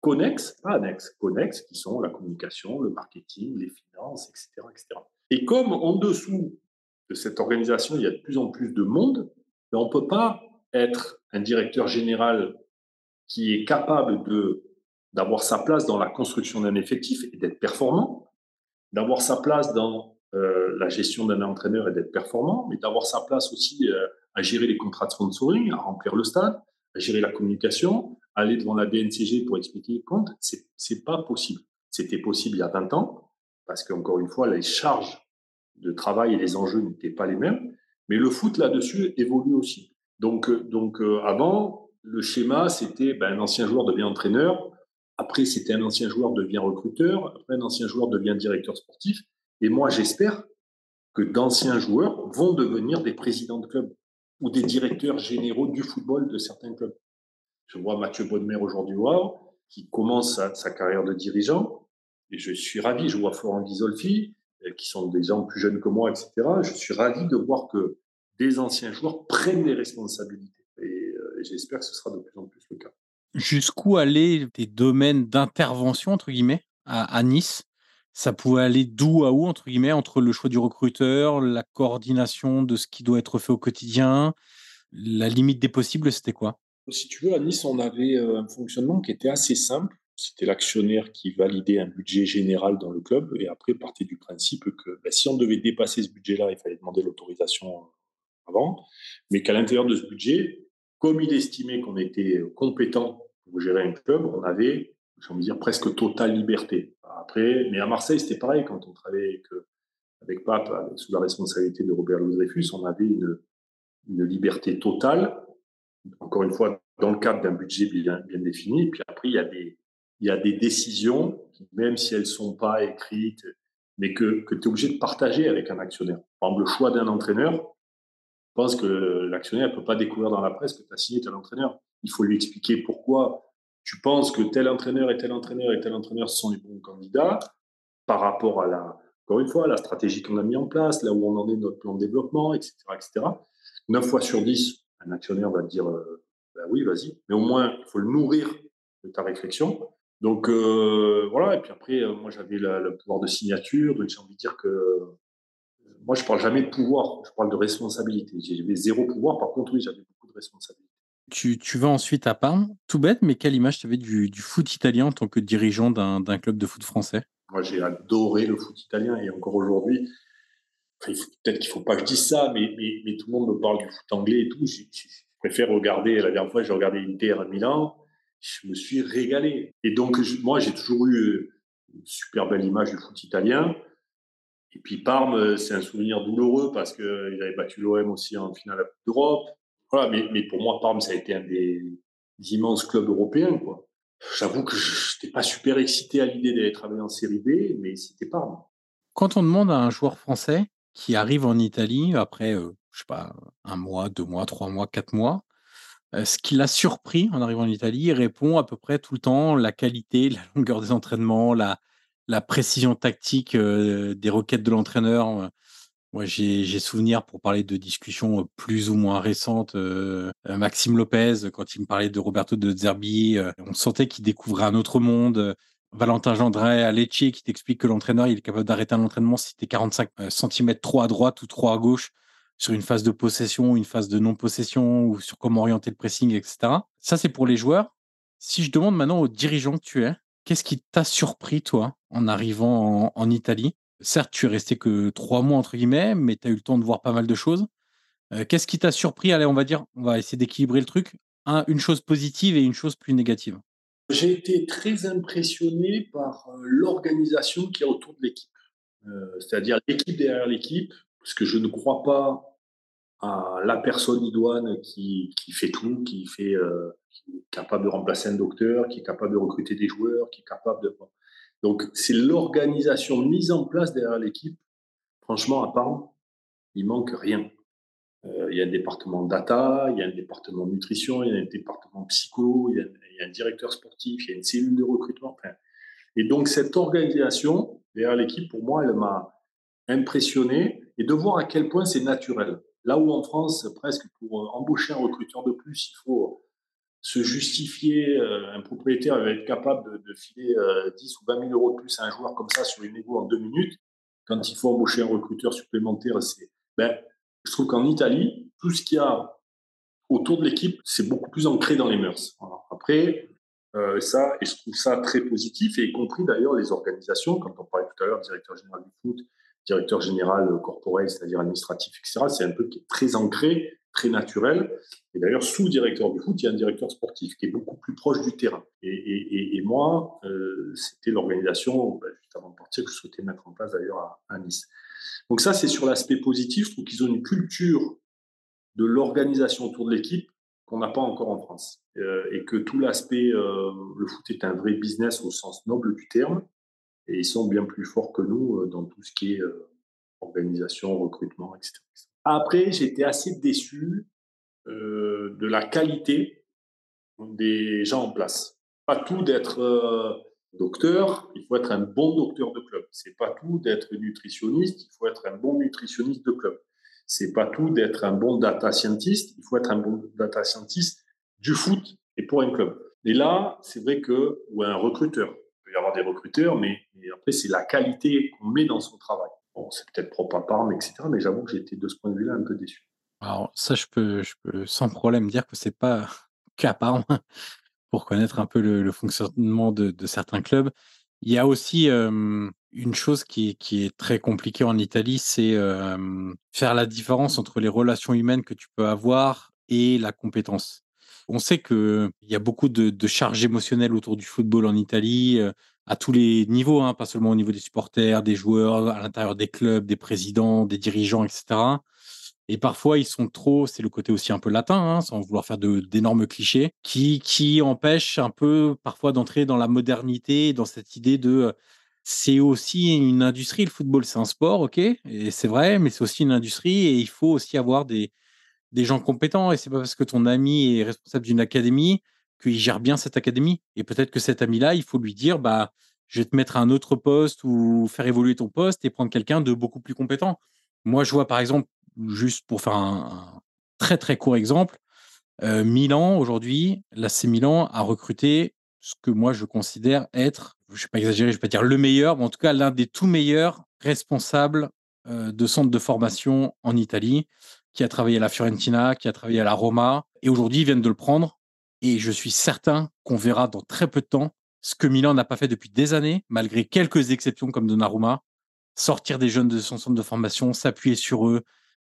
connexes, pas annexes, connexes, qui sont la communication, le marketing, les finances, etc. etc. Et comme en dessous de cette organisation, il y a de plus en plus de monde, ben, on ne peut pas être un directeur général qui est capable d'avoir sa place dans la construction d'un effectif et d'être performant, d'avoir sa place dans euh, la gestion d'un entraîneur et d'être performant, mais d'avoir sa place aussi euh, à gérer les contrats de sponsoring, à remplir le stade, à gérer la communication, aller devant la BNCG pour expliquer les comptes, c'est, c'est pas possible. C'était possible il y a 20 ans, parce qu'encore une fois, les charges de travail et les enjeux n'étaient pas les mêmes, mais le foot là-dessus évolue aussi. Donc, euh, donc euh, avant, le schéma, c'était ben, un ancien joueur devient entraîneur, après c'était un ancien joueur devient recruteur, après un ancien joueur devient directeur sportif, et moi j'espère que d'anciens joueurs vont devenir des présidents de club ou des directeurs généraux du football de certains clubs. Je vois Mathieu Bonnemer aujourd'hui au qui commence sa, carrière de dirigeant, et je suis ravi. Je vois Florent Ghisolfi, euh, qui sont des gens plus jeunes que moi, etc. Je suis ravi de voir que des anciens joueurs prennent les responsabilités. Et, euh, j'espère que ce sera de plus en plus le cas. Jusqu'où aller des domaines d'intervention, entre guillemets, à, Nice? Ça pouvait aller d'où à où, entre guillemets, entre le choix du recruteur, la coordination de ce qui doit être fait au quotidien. La limite des possibles, c'était quoi? Si tu veux, à Nice, on avait euh, un fonctionnement qui était assez simple. C'était l'actionnaire qui validait un budget général dans le club et après partait du principe que ben, si on devait dépasser ce budget-là, il fallait demander l'autorisation avant, mais qu'à l'intérieur de ce budget, comme il estimait qu'on était compétent pour gérer un club, on avait, j'ai envie de dire, presque totale liberté. Après, mais à Marseille, c'était pareil, quand on travaillait avec, euh, Pape, sous la responsabilité de Robert Louis Dreyfus, on avait une, une liberté totale encore une fois, dans le cadre d'un budget bien, bien défini. puis après, il y a des, il y a des décisions, même si elles ne sont pas écrites, mais que, que tu es obligé de partager avec un actionnaire. Par exemple, le choix d'un entraîneur, je pense que l'actionnaire ne peut pas découvrir dans la presse que tu as signé tel entraîneur. Il faut lui expliquer pourquoi tu penses que tel entraîneur et tel entraîneur et tel entraîneur sont les bons candidats par rapport à la, encore une fois, la stratégie qu'on a mis en place, là où on en est notre plan de développement, etc., etc. 9 fois sur 10, un actionnaire va te dire euh, bah oui, vas-y, mais au moins, il faut le nourrir de ta réflexion. Donc euh, voilà, et puis après, euh, moi j'avais le pouvoir de signature, donc j'ai envie de dire que moi je parle jamais de pouvoir, je parle de responsabilité. J'avais zéro pouvoir, par contre, oui, j'avais beaucoup de responsabilité. Tu, vas ensuite à Parme, tout bête, mais quelle image tu avais du, foot italien en tant que dirigeant d'un club de foot français? Moi j'ai adoré le foot italien et encore aujourd'hui, peut-être qu'il ne faut pas que je dise ça, mais, tout le monde me parle du foot anglais et tout. Je, préfère regarder, la dernière fois, j'ai regardé Inter à Milan, je me suis régalé. Et donc, moi, j'ai toujours eu une super belle image du foot italien. Et puis Parme, c'est un souvenir douloureux parce qu'ils avaient battu l'OM aussi en finale d'Europe. Voilà, mais, pour moi, Parme, ça a été un des, immenses clubs européens. J'avoue que je n'étais pas super excité à l'idée d'aller travailler en série B, mais c'était Parme. Quand on demande à un joueur français qui arrive en Italie après, je je sais pas, un mois, deux mois, trois mois, quatre mois. ce qui l'a surpris en arrivant en Italie, il répond à peu près tout le temps la qualité, la longueur des entraînements, la, la précision tactique des requêtes de l'entraîneur. Moi, j'ai souvenir pour parler de discussions plus ou moins récentes. Maxime Lopez, quand il me parlait de Roberto de Zerbi, on sentait qu'il découvrait un autre monde. Valentin Gendret à Lecce qui t'explique que l'entraîneur est capable d'arrêter un entraînement si tu es 45 cm trop à droite ou trop à gauche sur une phase de possession, une phase de non-possession ou sur comment orienter le pressing, etc. Ça, c'est pour les joueurs. Si je demande maintenant aux dirigeants que tu es, qu'est-ce qui t'a surpris, toi, en arrivant en, Italie? Certes, tu es resté que trois mois, entre guillemets, mais tu as eu le temps de voir pas mal de choses. Euh, qu'est-ce qui t'a surpris? Allez, on va dire, on va essayer d'équilibrer le truc. Un, une chose positive et une chose plus négative. J'ai été très impressionné par euh, l'organisation qui est autour de l'équipe. Euh, c'est-à-dire l'équipe derrière l'équipe, parce que je ne crois pas à la personne idoine qui, qui fait tout, qui, fait, qui est capable de remplacer un docteur, qui est capable de recruter des joueurs, qui est capable de... Donc, c'est l'organisation mise en place derrière l'équipe. Franchement, à part, il manque rien. Euh, il y a un département data, il y a un département nutrition, il y a un département psycho, il y a, un directeur sportif, il y a une cellule de recrutement. et donc, cette organisation derrière l'équipe, pour moi, elle m'a impressionné et de voir à quel point c'est naturel. Là où en France, presque pour embaucher un recruteur de plus, il faut se justifier, euh, un propriétaire va être capable de, filer 10 euh, ou 20 000 euros de plus à un joueur comme ça sur une égo en deux minutes. Quand il faut embaucher un recruteur supplémentaire, c'est. Ben, je trouve qu'en Italie, tout ce qu'il y a autour de l'équipe, c'est beaucoup plus ancré dans les mœurs. Après, euh, ça, et je trouve ça très positif, et y compris d'ailleurs les organisations, quand on parlait tout à l'heure, directeur général du foot, directeur général corporel, c'est-à-dire administratif, etc., c'est un peu qui est très ancré très naturel. Et d'ailleurs, sous directeur du foot, il y a un directeur sportif qui est beaucoup plus proche du terrain. Et, moi, euh, c'était l'organisation, ben, juste avant de partir, que je souhaitais mettre en place d'ailleurs à, Nice. Donc ça, c'est sur l'aspect positif. Je trouve qu'ils ont une culture de l'organisation autour de l'équipe qu'on n'a pas encore en France. Euh, et que tout l'aspect, euh, le foot est un vrai business au sens noble du terme. Et ils sont bien plus forts que nous dans tout ce qui est organisation, recrutement, etc. Après, j'étais assez déçu euh, de la qualité des gens en place. Pas tout d'être euh, docteur, il faut être un bon docteur de club. C'est pas tout d'être nutritionniste, il faut être un bon nutritionniste de club. C'est pas tout d'être un bon data scientist, il faut être un bon data scientist du foot et pour un club. Et là, c'est vrai que, ou un recruteur, il peut y avoir des recruteurs, mais, mais après, c'est la qualité qu'on met dans son travail. C'est peut-être propre à Parme, etc. Mais j'avoue que été de ce point de vue-là un peu déçu. Alors ça, je peux, je peux sans problème dire que c'est pas qu'à Parme pour connaître un peu le, fonctionnement de, certains clubs. Il y a aussi une chose qui, est très compliquée en Italie, c'est faire la différence entre les relations humaines que tu peux avoir et la compétence. On sait qu'il y a beaucoup de, charges émotionnelles autour du football en Italie à tous les niveaux, hein, pas seulement au niveau des supporters, des joueurs, à l'intérieur des clubs, des présidents, des dirigeants, etc. Et parfois, ils sont trop, c'est le côté aussi un peu latin, hein, sans vouloir faire d'énormes clichés, qui, qui empêchent un peu parfois d'entrer dans la modernité, dans cette idée de c'est aussi une industrie, le football, c'est un sport, ok, et c'est vrai, mais c'est aussi une industrie et il faut aussi avoir des, des gens compétents. Et c'est pas parce que ton ami est responsable d'une académie qu'il gère bien cette académie. Et peut-être que cet ami-là, il faut lui dire, bah, je vais te mettre à un autre poste ou faire évoluer ton poste et prendre quelqu'un de beaucoup plus compétent. Moi, je vois par exemple, juste pour faire un, très très court exemple, euh, Milan aujourd'hui, l'AC Milan a recruté ce que moi je considère être, je ne vais pas exagérer, je ne vais pas dire le meilleur, mais en tout cas l'un des tout meilleurs responsables euh, de centre de formation en Italie, qui a travaillé à la Fiorentina, qui a travaillé à la Roma, et aujourd'hui ils viennent de le prendre et je suis certain qu'on verra dans très peu de temps ce que Milan n'a pas fait depuis des années, malgré quelques exceptions comme Donnarumma, sortir des jeunes de son centre de formation, s'appuyer sur eux,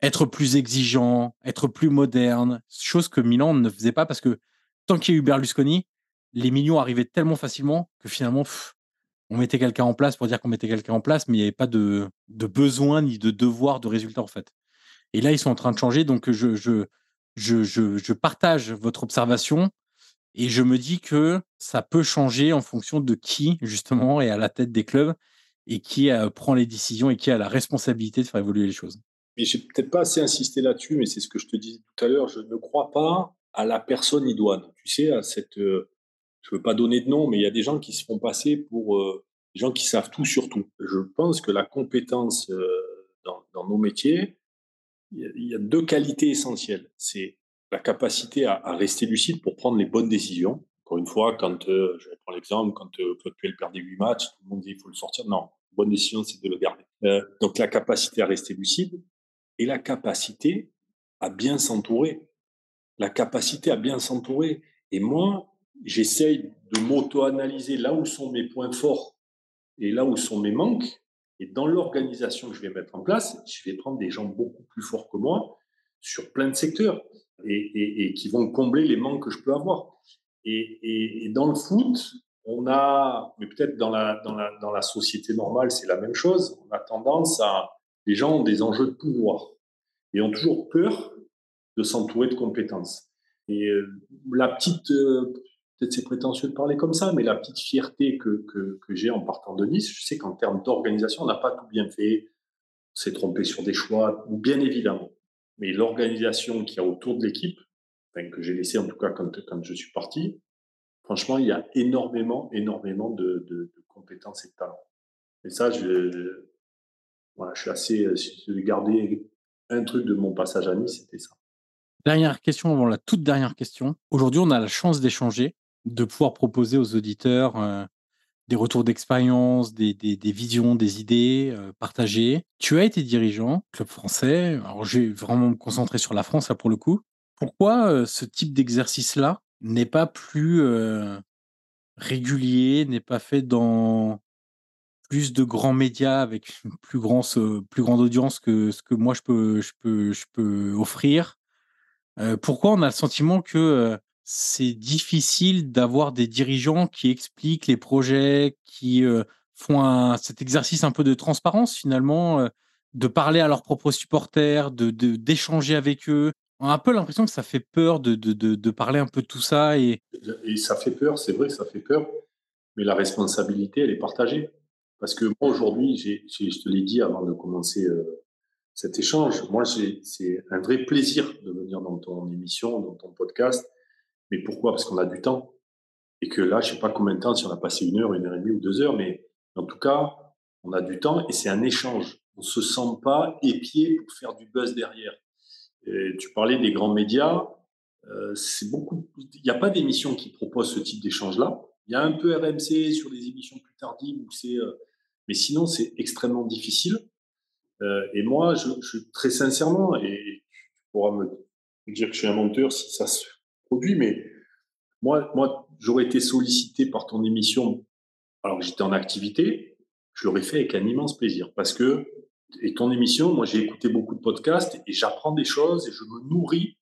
être plus exigeant, être plus moderne, chose que Milan ne faisait pas parce que tant qu'il y a eu Berlusconi, les millions arrivaient tellement facilement que finalement, on mettait quelqu'un en place pour dire qu'on mettait quelqu'un en place, mais il n'y avait pas de, besoin ni de devoir de résultat en fait. Et là, ils sont en train de changer, donc je, je, je, partage votre observation et je me dis que ça peut changer en fonction de qui, justement, est à la tête des clubs et qui euh, prend les décisions et qui a la responsabilité de faire évoluer les choses. Mais j'ai peut-être pas assez insisté là-dessus, mais c'est ce que je te disais tout à l'heure. Je ne crois pas à la personne idoine. Tu sais, à cette. Euh, je veux pas donner de nom, mais il y a des gens qui se font passer pour euh, des gens qui savent tout sur tout. Je pense que la compétence dans, nos métiers, il y, a, deux qualités essentielles. C'est la capacité à, rester lucide pour prendre les bonnes décisions. Encore une fois, quand, euh, je prendre l'exemple, quand euh, Claude Puel perd des huit matchs, tout le monde dit il faut le sortir. Non, bonne décision, c'est de le garder. Euh, donc la capacité à rester lucide et la capacité à bien s'entourer. La capacité à bien s'entourer. Et moi, j'essaye de m'auto-analyser là où sont mes points forts et là où sont mes manques. Et dans l'organisation que je vais mettre en place, je vais prendre des gens beaucoup plus forts que moi sur plein de secteurs et, qui vont combler les manques que je peux avoir. Et, dans le foot, on a, mais peut-être dans la, dans, la, société normale, c'est la même chose, on a tendance à, les gens ont des enjeux de pouvoir et ont toujours peur de s'entourer de compétences. Et euh, la petite, euh, peut-être c'est prétentieux de parler comme ça, mais la petite fierté que, que, j'ai en partant de Nice, je sais qu'en termes d'organisation, on n'a pas tout bien fait, on s'est trompé sur des choix, bien évidemment. Mais l'organisation qu'il y a autour de l'équipe, que j'ai laissé en tout cas quand, quand je suis parti, franchement, il y a énormément, énormément de, de, compétences et de talents. Et ça, je, voilà, je suis assez, si je vais garder un truc de mon passage à Nice, c'était ça. Dernière question avant la toute dernière question. Aujourd'hui, on a la chance d'échanger, de pouvoir proposer aux auditeurs des retours d'expérience, des, visions, des idées partagées. Tu as été dirigeant, club français. Alors, je vais vraiment me concentrer sur la France, là, pour le coup. Pourquoi ce type d'exercice-là n'est pas plus régulier, n'est pas fait dans plus de grands médias avec plus, plus grande audience que ce que moi je peux, je peux offrir? Pourquoi on a le sentiment que c'est difficile d'avoir des dirigeants qui expliquent les projets, qui font cet exercice un peu de transparence finalement, de parler à leurs propres supporters, de d'échanger avec eux. On a un peu l'impression que ça fait peur de, de, de, parler un peu de tout ça. Et... et ça fait peur, c'est vrai, ça fait peur, mais la responsabilité, elle est partagée. Parce que moi, aujourd'hui, je te l'ai dit avant de commencer cet échange. Moi, c'est un vrai plaisir de venir dans ton émission, dans ton podcast. Mais pourquoi? Parce qu'on a du temps. Et que là, je ne sais pas combien de temps, si on a passé une heure, une heure et demie ou deux heures, mais en tout cas, on a du temps et c'est un échange. On ne se sent pas épié pour faire du buzz derrière. tu parlais des grands médias. Euh, beaucoup. Il n'y a pas d'émission qui propose ce type d'échange-là. Il y a un peu RMC sur des émissions plus tardives où. Euh, mais sinon, c'est extrêmement difficile. Euh, et moi, je, très sincèrement, et tu pourras me dire que je suis un menteur si ça se mais moi, moi j'aurais été sollicité par ton émission alors que j'étais en activité, je l'aurais fait avec un immense plaisir parce que, et ton émission, moi j'ai écouté beaucoup de podcasts et j'apprends des choses et je me nourris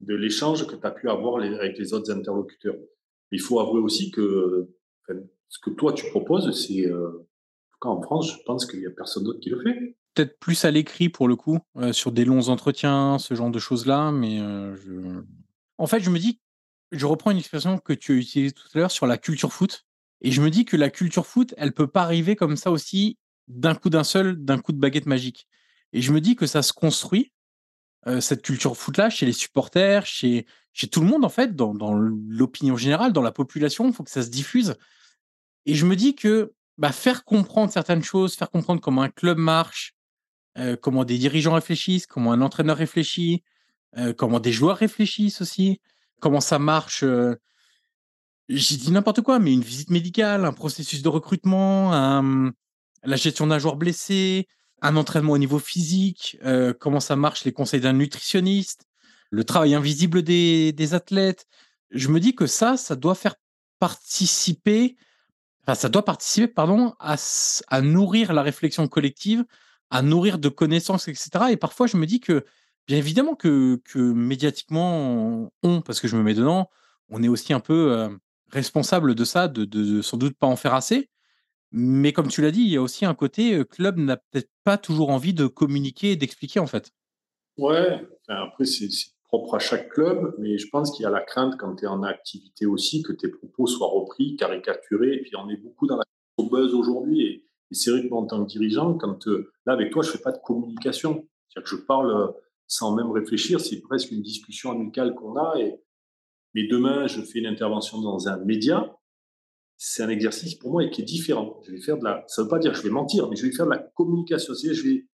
de l'échange que tu as pu avoir avec les autres interlocuteurs. Il faut avouer aussi que ce que toi tu proposes, c'est, euh, en tout cas en France, je pense qu'il n'y a personne d'autre qui le fait peut-être plus à l'écrit pour le coup, euh, sur des longs entretiens, ce genre de choses-là. Mais euh, en fait, je me dis, je reprends une expression que tu as utilisée tout à l'heure sur la culture foot. Et je me dis que la culture foot, elle peut pas arriver comme ça aussi d'un coup d'un seul, d'un coup de baguette magique. Et je me dis que ça se construit, cette culture foot-là, chez les supporters, chez, chez tout le monde, en fait, dans, dans l'opinion générale, dans la population, il faut que ça se diffuse. Et je me dis que bah, faire comprendre certaines choses, faire comprendre comment un club marche, comment des dirigeants réfléchissent, comment un entraîneur réfléchit, comment des joueurs réfléchissent aussi, comment ça marche. Euh, j'ai dit n'importe quoi, mais une visite médicale, un processus de recrutement, la gestion d'un joueur blessé, un entraînement au niveau physique, comment ça marche les conseils d'un nutritionniste, le travail invisible des, athlètes. Je me dis que ça, ça doit faire participer, enfin, ça doit participer, pardon, à nourrir la réflexion collective à nourrir de connaissances, etc. Et parfois, je me dis que, bien évidemment, que, que médiatiquement, on, parce que je me mets dedans, on est aussi un peu euh, responsable de ça, de, de, sans doute pas en faire assez. Mais comme tu l'as dit, il y a aussi un côté, club n'a peut-être pas toujours envie de communiquer et d'expliquer, en fait. Ouais, après, c'est propre à chaque club, mais je pense qu'il y a la crainte quand tu es en activité aussi que tes propos soient repris, caricaturés, et puis on est beaucoup dans la buzz aujourd'hui, et c'est vrai que moi, en tant que dirigeant, quand là, avec toi, je fais pas de communication. C'est-à-dire que je parle sans même réfléchir. C'est presque une discussion amicale qu'on a. Et, mais demain, je fais une intervention dans un média. C'est un exercice pour moi qui est différent. Je vais faire de la, ça ne veut pas dire que je vais mentir, mais je vais faire de la communication. C'est-à-dire, je vais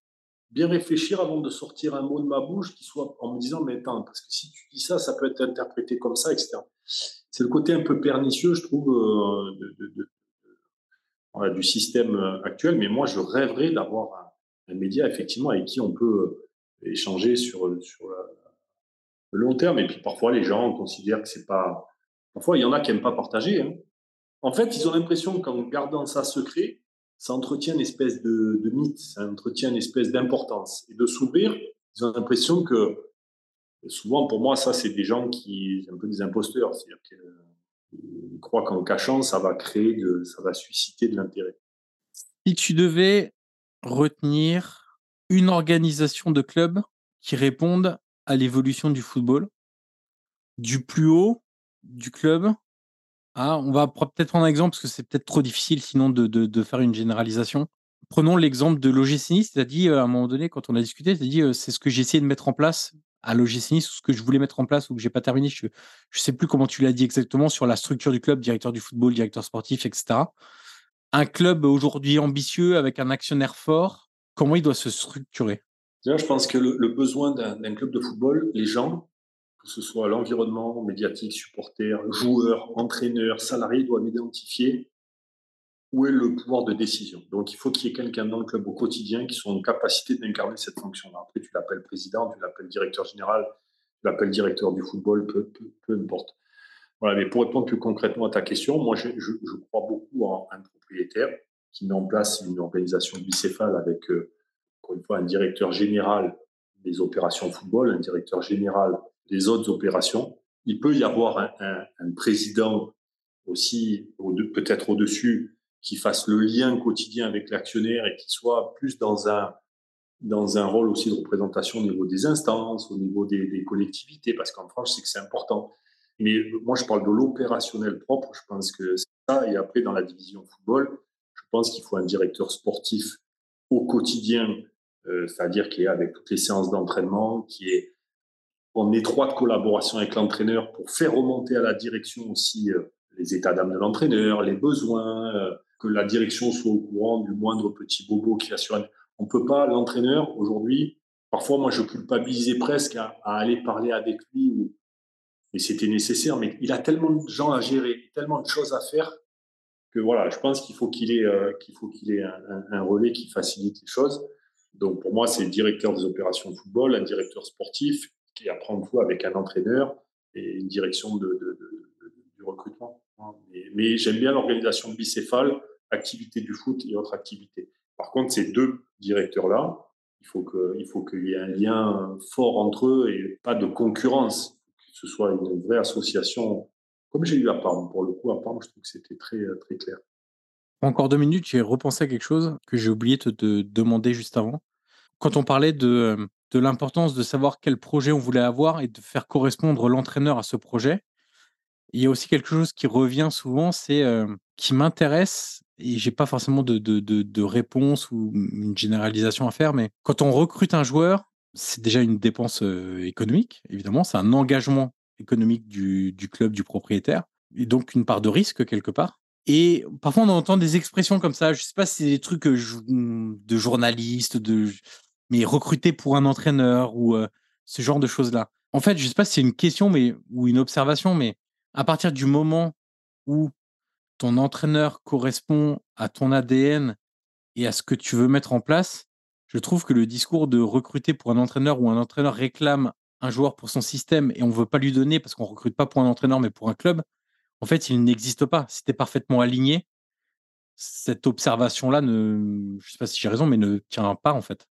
bien réfléchir avant de sortir un mot de ma bouche qui soit en me disant, mais attends, parce que si tu dis ça, ça peut être interprété comme ça, etc. C'est le côté un peu pernicieux, je trouve, euh, du système actuel. Mais moi, je rêverais d'avoir un, média, effectivement, avec qui on peut échanger sur, le long terme. Et puis parfois, les gens considèrent que c'est pas. Parfois, il y en a qui n'aiment pas partager. Hein. En fait, ils ont l'impression qu'en gardant ça secret, ça entretient une espèce de, mythe, ça entretient une espèce d'importance. Et de s'ouvrir, ils ont l'impression que, souvent pour moi, ça, c'est des gens qui, un peu des imposteurs, c'est-à-dire qu'ils croient qu'en cachant, ça va créer, de, ça va susciter de l'intérêt. Si tu devais retenir une organisation de club qui réponde à l'évolution du football, du plus haut du club ah, on va peut-être prendre un exemple parce que c'est peut-être trop difficile sinon de, faire une généralisation. Prenons l'exemple de l'OGC dit euh, à un moment donné, quand on a discuté, as dit euh, c'est ce que j'ai essayé de mettre en place à l'OGC ou ce que je voulais mettre en place ou que j'ai pas terminé. Je ne sais plus comment tu l'as dit exactement sur la structure du club, directeur du football, directeur sportif, etc. Un club aujourd'hui ambitieux avec un actionnaire fort, comment il doit se structurer je pense que le besoin d'un club de football, les gens, que ce soit l'environnement médiatique, supporters, joueurs, entraîneurs, salariés, doivent identifier où est le pouvoir de décision. Donc, il faut qu'il y ait quelqu'un dans le club au quotidien qui soit en capacité d'incarner cette fonction-là. Après, tu l'appelles président, tu l'appelles directeur général, tu l'appelles directeur du football, peu, importe. Voilà, mais pour répondre plus concrètement à ta question, moi, je, crois beaucoup en un propriétaire qui met en place une organisation bicéphale avec, euh, encore une fois, un directeur général des opérations football, un directeur général des autres opérations. Il peut y avoir un, président aussi, peut-être au-dessus, qui fasse le lien quotidien avec l'actionnaire et qui soit plus dans un, dans un rôle aussi de représentation au niveau des instances, au niveau des, collectivités, parce qu'en France, c'est que c'est important. Mais moi, je parle de l'opérationnel propre, je pense que c'est ça. Et après, dans la division football, pense qu'il faut un directeur sportif au quotidien, euh, c'est-à-dire qui est avec toutes les séances d'entraînement, qui est en étroite collaboration avec l'entraîneur pour faire remonter à la direction aussi euh, les états d'âme de l'entraîneur, les besoins, euh, que la direction soit au courant du moindre petit bobo qui assure. On peut pas, l'entraîneur aujourd'hui, parfois moi je culpabilisais presque à, aller parler avec lui, ou, et c'était nécessaire, mais il a tellement de gens à gérer, tellement de choses à faire que voilà, je pense qu'il faut qu'il ait, euh, qu'il faut qu'il ait un, relais qui facilite les choses. Donc pour moi, c'est le directeur des opérations de football, un directeur sportif, qui apprend tout avec un entraîneur et une direction de, du recrutement. Mais, j'aime bien l'organisation bicéphale, activité du foot et autres activités. Par contre, ces deux directeurs-là, il faut qu'il faut qu'il y ait un lien fort entre eux et pas de concurrence, que ce soit une vraie association, comme j'ai eu à Parme. Pour le coup, à Parme, je trouve que c'était très, très clair. Encore deux minutes, j'ai repensé à quelque chose que j'ai oublié de te demander juste avant. Quand on parlait de, de l'importance de savoir quel projet on voulait avoir et de faire correspondre l'entraîneur à ce projet. Il y a aussi quelque chose qui revient souvent, c'est euh, qui m'intéresse et j'ai pas forcément de, de, de, réponse ou une généralisation à faire, mais quand on recrute un joueur, c'est déjà une dépense euh, économique, évidemment, c'est un engagement économique du, club, du propriétaire, et donc une part de risque quelque part. Et parfois on entend des expressions comme ça, je sais pas si c'est des trucs euh, de journalistes, de mais recruter pour un entraîneur ou ce genre de choses-là. En fait, je sais pas si c'est une question mais, ou une observation, mais à partir du moment où ton entraîneur correspond à ton ADN et à ce que tu veux mettre en place, je trouve que le discours de recruter pour un entraîneur ou un entraîneur réclame un joueur pour son système et on ne veut pas lui donner parce qu'on ne recrute pas pour un entraîneur mais pour un club, en fait, il n'existe pas. Si tu es parfaitement aligné, cette observation-là, ne, je sais pas si j'ai raison, mais ne tient pas en fait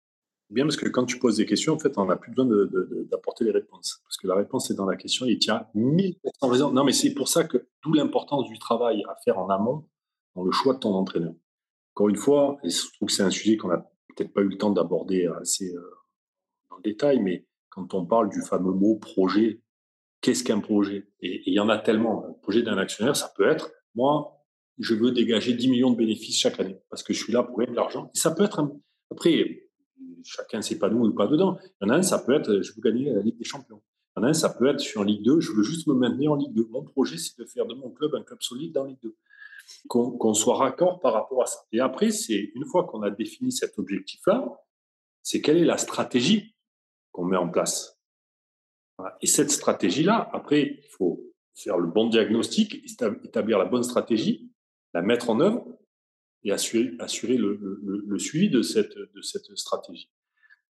bien parce que quand tu poses des questions, en fait, on n'a plus besoin d'apporter les réponses. Parce que la réponse est dans la question, il tient 1000% raison. Non, mais c'est pour ça que d'où l'importance du travail à faire en amont dans le choix de ton entraîneur. Encore une fois, et je trouve que c'est un sujet qu'on n'a peut-être pas eu le temps d'aborder assez euh, dans le détail, mais quand on parle du fameux mot projet, qu'est-ce qu'un projet? Et, il y en a tellement. Un projet d'un actionnaire, ça peut être, moi, je veux dégager 10 millions de bénéfices chaque année parce que je suis là pour gagner de l'argent. Et ça peut être, un... après, chacun s'épanouit ou pas dedans. Il y en a un, ça peut être, je veux gagner la Ligue des Champions. Il y en a un, ça peut être, je suis en Ligue 2, je veux juste me maintenir en Ligue 2. Mon projet, c'est de faire de mon club un club solide dans Ligue 2. Qu'on soit raccord par rapport à ça. Et après, c'est une fois qu'on a défini cet objectif-là, c'est quelle est la stratégie qu'on met en place. Et cette stratégie-là, après, il faut faire le bon diagnostic, établir la bonne stratégie, la mettre en œuvre et assurer, assurer le, suivi de cette, de cette stratégie.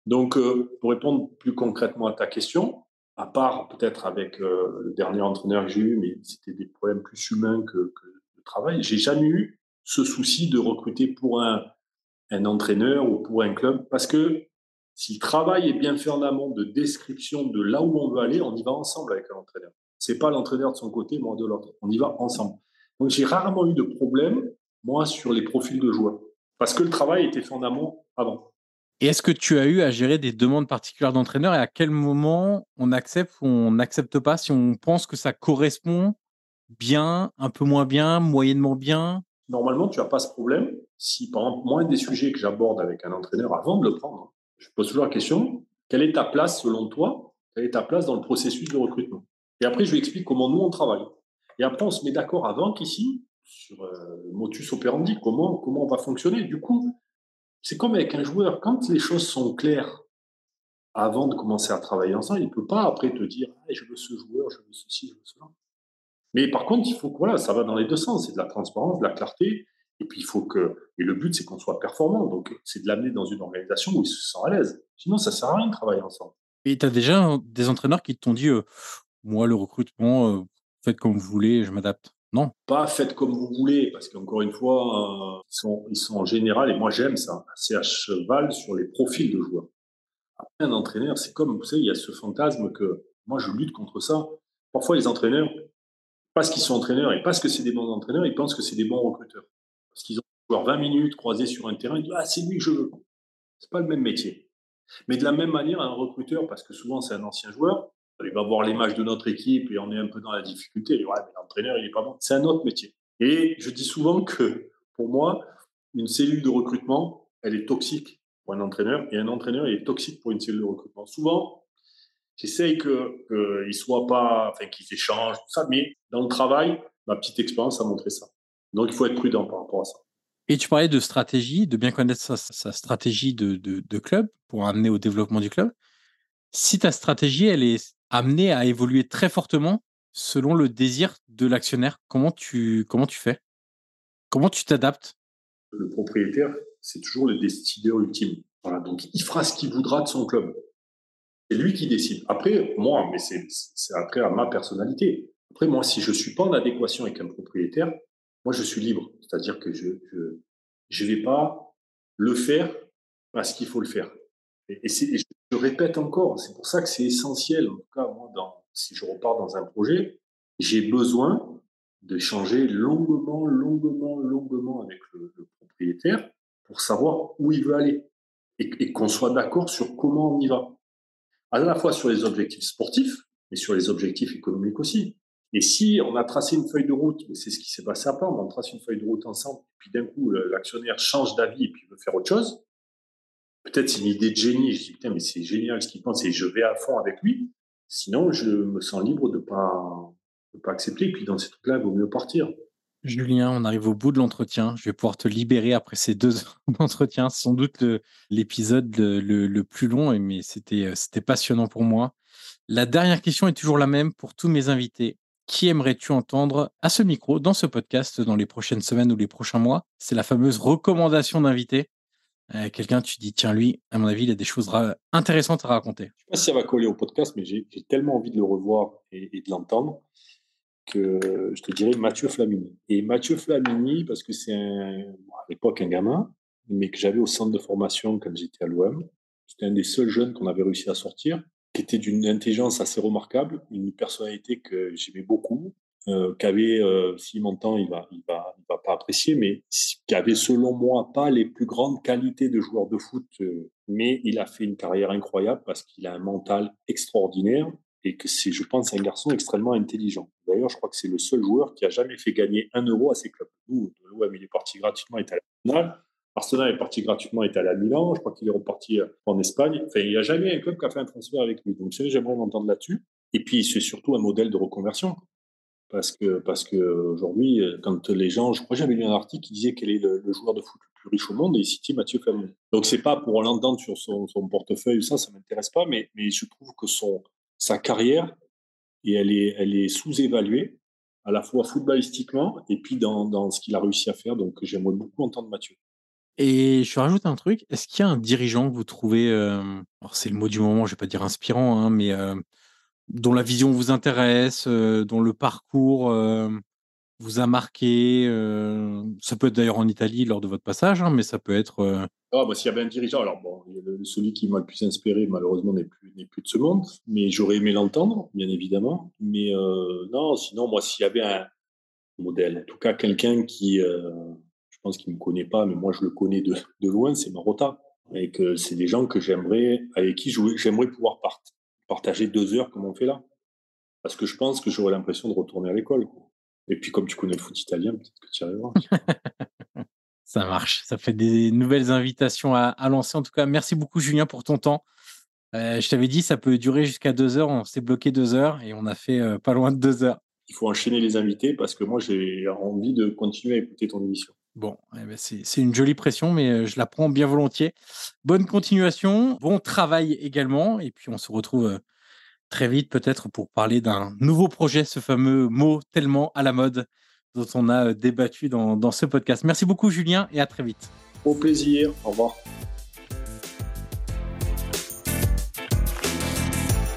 Donc, euh, pour répondre plus concrètement à ta question, à part peut-être avec euh, le dernier entraîneur que j'ai eu, mais c'était des problèmes plus humains que, que de travail, j'ai jamais eu ce souci de recruter pour un, un entraîneur ou pour un club parce que si le travail est bien fait en amont de description de là où on veut aller, on y va ensemble avec l'entraîneur. C'est pas l'entraîneur de son côté, moi de l'autre. On y va ensemble. Donc j'ai rarement eu de problème, moi, sur les profils de joueurs. Parce que le travail était fait en amont avant. Et est-ce que tu as eu à gérer des demandes particulières d'entraîneurs et à quel moment on accepte ou on n'accepte pas si on pense que ça correspond bien, un peu moins bien, moyennement bien? Normalement, tu n'as pas ce problème si, par exemple, moi, des sujets que j'aborde avec un entraîneur avant de le prendre, je pose toujours la question, quelle est ta place selon toi Quelle est ta place dans le processus de recrutement? Et après, je lui explique comment nous, on travaille. Et après, on se met d'accord avant qu'ici, sur euh, motus operandi, comment, comment on va fonctionner. Du coup, c'est comme avec un joueur, quand les choses sont claires avant de commencer à travailler ensemble, il ne peut pas après te dire ah, je veux ce joueur, je veux ceci, je veux cela. Mais par contre, il faut voilà, ça va dans les deux sens. C'est de la transparence, de la clarté. Et puis, il faut que. Et le but, c'est qu'on soit performant. Donc, c'est de l'amener dans une organisation où il se sent à l'aise. Sinon, ça ne sert à rien de travailler ensemble. Et tu as déjà des entraîneurs qui t'ont dit euh, Moi, le recrutement, euh, faites comme vous voulez, je m'adapte. Non. Pas faites comme vous voulez, parce qu'encore une fois, euh, ils, sont, ils sont en général, et moi j'aime ça, c'est à cheval sur les profils de joueurs. Après, un entraîneur, c'est comme, vous savez, il y a ce fantasme que moi je lutte contre ça. Parfois, les entraîneurs, parce qu'ils sont entraîneurs et parce que c'est des bons entraîneurs, ils pensent que c'est des bons recruteurs. Parce qu'ils ont joueur 20 minutes croisés sur un terrain, ils disent Ah, c'est lui que je veux. C'est pas le même métier. Mais de la même manière, un recruteur, parce que souvent c'est un ancien joueur, il va voir l'image de notre équipe et on est un peu dans la difficulté. Il dit, ouais, mais l'entraîneur, il est pas bon. C'est un autre métier. Et je dis souvent que pour moi, une cellule de recrutement, elle est toxique pour un entraîneur et un entraîneur, il est toxique pour une cellule de recrutement. Souvent, j'essaye qu'ils ne soient pas, enfin, qu'ils échangent, tout ça, mais dans le travail, ma petite expérience a montré ça. Donc, il faut être prudent par rapport à ça. Et tu parlais de stratégie, de bien connaître sa, stratégie de, de, club pour amener au développement du club. Si ta stratégie, elle est amenée à évoluer très fortement selon le désir de l'actionnaire, comment tu, comment tu fais? Comment tu t'adaptes? Le propriétaire, c'est toujours le décideur ultime. Voilà, donc il fera ce qu'il voudra de son club. C'est lui qui décide. Après, moi, mais c'est après à ma personnalité. Après, moi, si je ne suis pas en adéquation avec un propriétaire, moi, je suis libre. C'est-à-dire que je ne je, vais pas le faire parce qu'il faut le faire. Et, je, répète encore, c'est pour ça que c'est essentiel. En tout cas, moi, dans, si je repars dans un projet, j'ai besoin de changer longuement, longuement, longuement avec le, propriétaire pour savoir où il veut aller et, et qu'on soit d'accord sur comment on y va. À la fois sur les objectifs sportifs, mais sur les objectifs économiques aussi. Et si on a tracé une feuille de route, c'est ce qui s'est passé à Plan, on trace une feuille de route ensemble, et puis d'un coup, l'actionnaire change d'avis et puis veut faire autre chose, peut-être c'est une idée de génie, je dis putain, mais c'est génial ce qu'il pense et je vais à fond avec lui. Sinon, je me sens libre de pas, de pas accepter. Et puis dans ces trucs-là, il vaut mieux partir. Julien, on arrive au bout de l'entretien. Je vais pouvoir te libérer après ces deux heures d'entretien. C'est sans doute l'épisode le, le, plus long, mais c'était passionnant pour moi. La dernière question est toujours la même pour tous mes invités. Qui aimerais-tu entendre à ce micro, dans ce podcast, dans les prochaines semaines ou les prochains mois? C'est la fameuse recommandation d'invité. Euh, quelqu'un, tu dis, tiens, lui, à mon avis, il a des choses intéressantes à raconter. Je ne sais pas si ça va coller au podcast, mais j'ai tellement envie de le revoir et, de l'entendre que je te dirais Mathieu Flamini. Et Mathieu Flamini, parce que c'est à l'époque un gamin, mais que j'avais au centre de formation quand j'étais à l'OM. C'était un des seuls jeunes qu'on avait réussi à sortir qui était d'une intelligence assez remarquable, une personnalité que j'aimais beaucoup, euh, qu'avait, euh, s'il m'entend, il va, il va, il va pas apprécier, mais qui avait selon moi pas les plus grandes qualités de joueur de foot, euh, mais il a fait une carrière incroyable parce qu'il a un mental extraordinaire et que c'est, je pense, un garçon extrêmement intelligent. D'ailleurs, je crois que c'est le seul joueur qui a jamais fait gagner un euro à ses clubs. Nous, l'OM, il est parti gratuitement, il était à la finale. Arsenal est parti gratuitement, est allé à Milan. Je crois qu'il est reparti euh, en Espagne. Enfin, il n'y a jamais un club qui a fait un transfert avec lui. Donc, j'aimerais m'entendre là-dessus. Et puis, c'est surtout un modèle de reconversion. Parce que, parce que aujourd'hui, euh, quand les gens, je crois que j'avais lu un article qui disait quel est le, joueur de foot le plus riche au monde et il citait Mathieu Fameux. Donc c'est pas pour l'entendre sur son, portefeuille, ça, ça m'intéresse pas, mais, mais je trouve que son, sa carrière, et elle est, elle est sous-évaluée, à la fois footballistiquement et puis dans, dans ce qu'il a réussi à faire. Donc j'aimerais beaucoup entendre Mathieu. Et je rajoute un truc, est-ce qu'il y a un dirigeant que vous trouvez, alors c'est le mot du moment, je vais pas dire inspirant, hein, mais dont la vision vous intéresse, dont le parcours vous a marqué Ça peut être d'ailleurs en Italie lors de votre passage, hein, mais ça peut être. Ah, bah, s'il y avait un dirigeant, alors bon, celui qui m'a le plus inspiré, malheureusement, n'est plus, de ce monde, mais j'aurais aimé l'entendre, bien évidemment. Mais non, sinon, moi, s'il y avait un modèle, en tout cas quelqu'un qui, pense qu'il ne me connaît pas, mais moi, je le connais de, de loin, c'est Marotta. Et que c'est des gens que j'aimerais, avec qui j'aimerais pouvoir partager deux heures comme on fait là. Parce que je pense que j'aurais l'impression de retourner à l'école. Et puis, comme tu connais le foot italien, peut-être que tu y arriveras. ça marche. Ça fait des nouvelles invitations à, lancer. En tout cas, merci beaucoup, Julien, pour ton temps. Euh, je t'avais dit, ça peut durer jusqu'à deux heures. On s'est bloqué deux heures et on a fait euh, pas loin de deux heures. Il faut enchaîner les invités parce que moi, j'ai envie de continuer à écouter ton émission. Bon, eh ben, c'est une jolie pression, mais je la prends bien volontiers. Bonne continuation, bon travail également. Et puis, on se retrouve très vite peut-être pour parler d'un nouveau projet, ce fameux mot tellement à la mode dont on a débattu dans ce podcast. Merci beaucoup Julien et à très vite. Au plaisir, au revoir.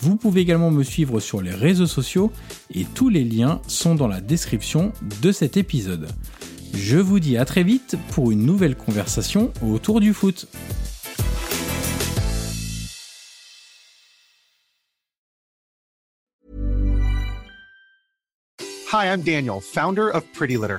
Vous pouvez également me suivre sur les réseaux sociaux et tous les liens sont dans la description de cet épisode. Je vous dis à très vite pour une nouvelle conversation autour du foot. Hi, I'm Daniel, founder of Pretty Litter.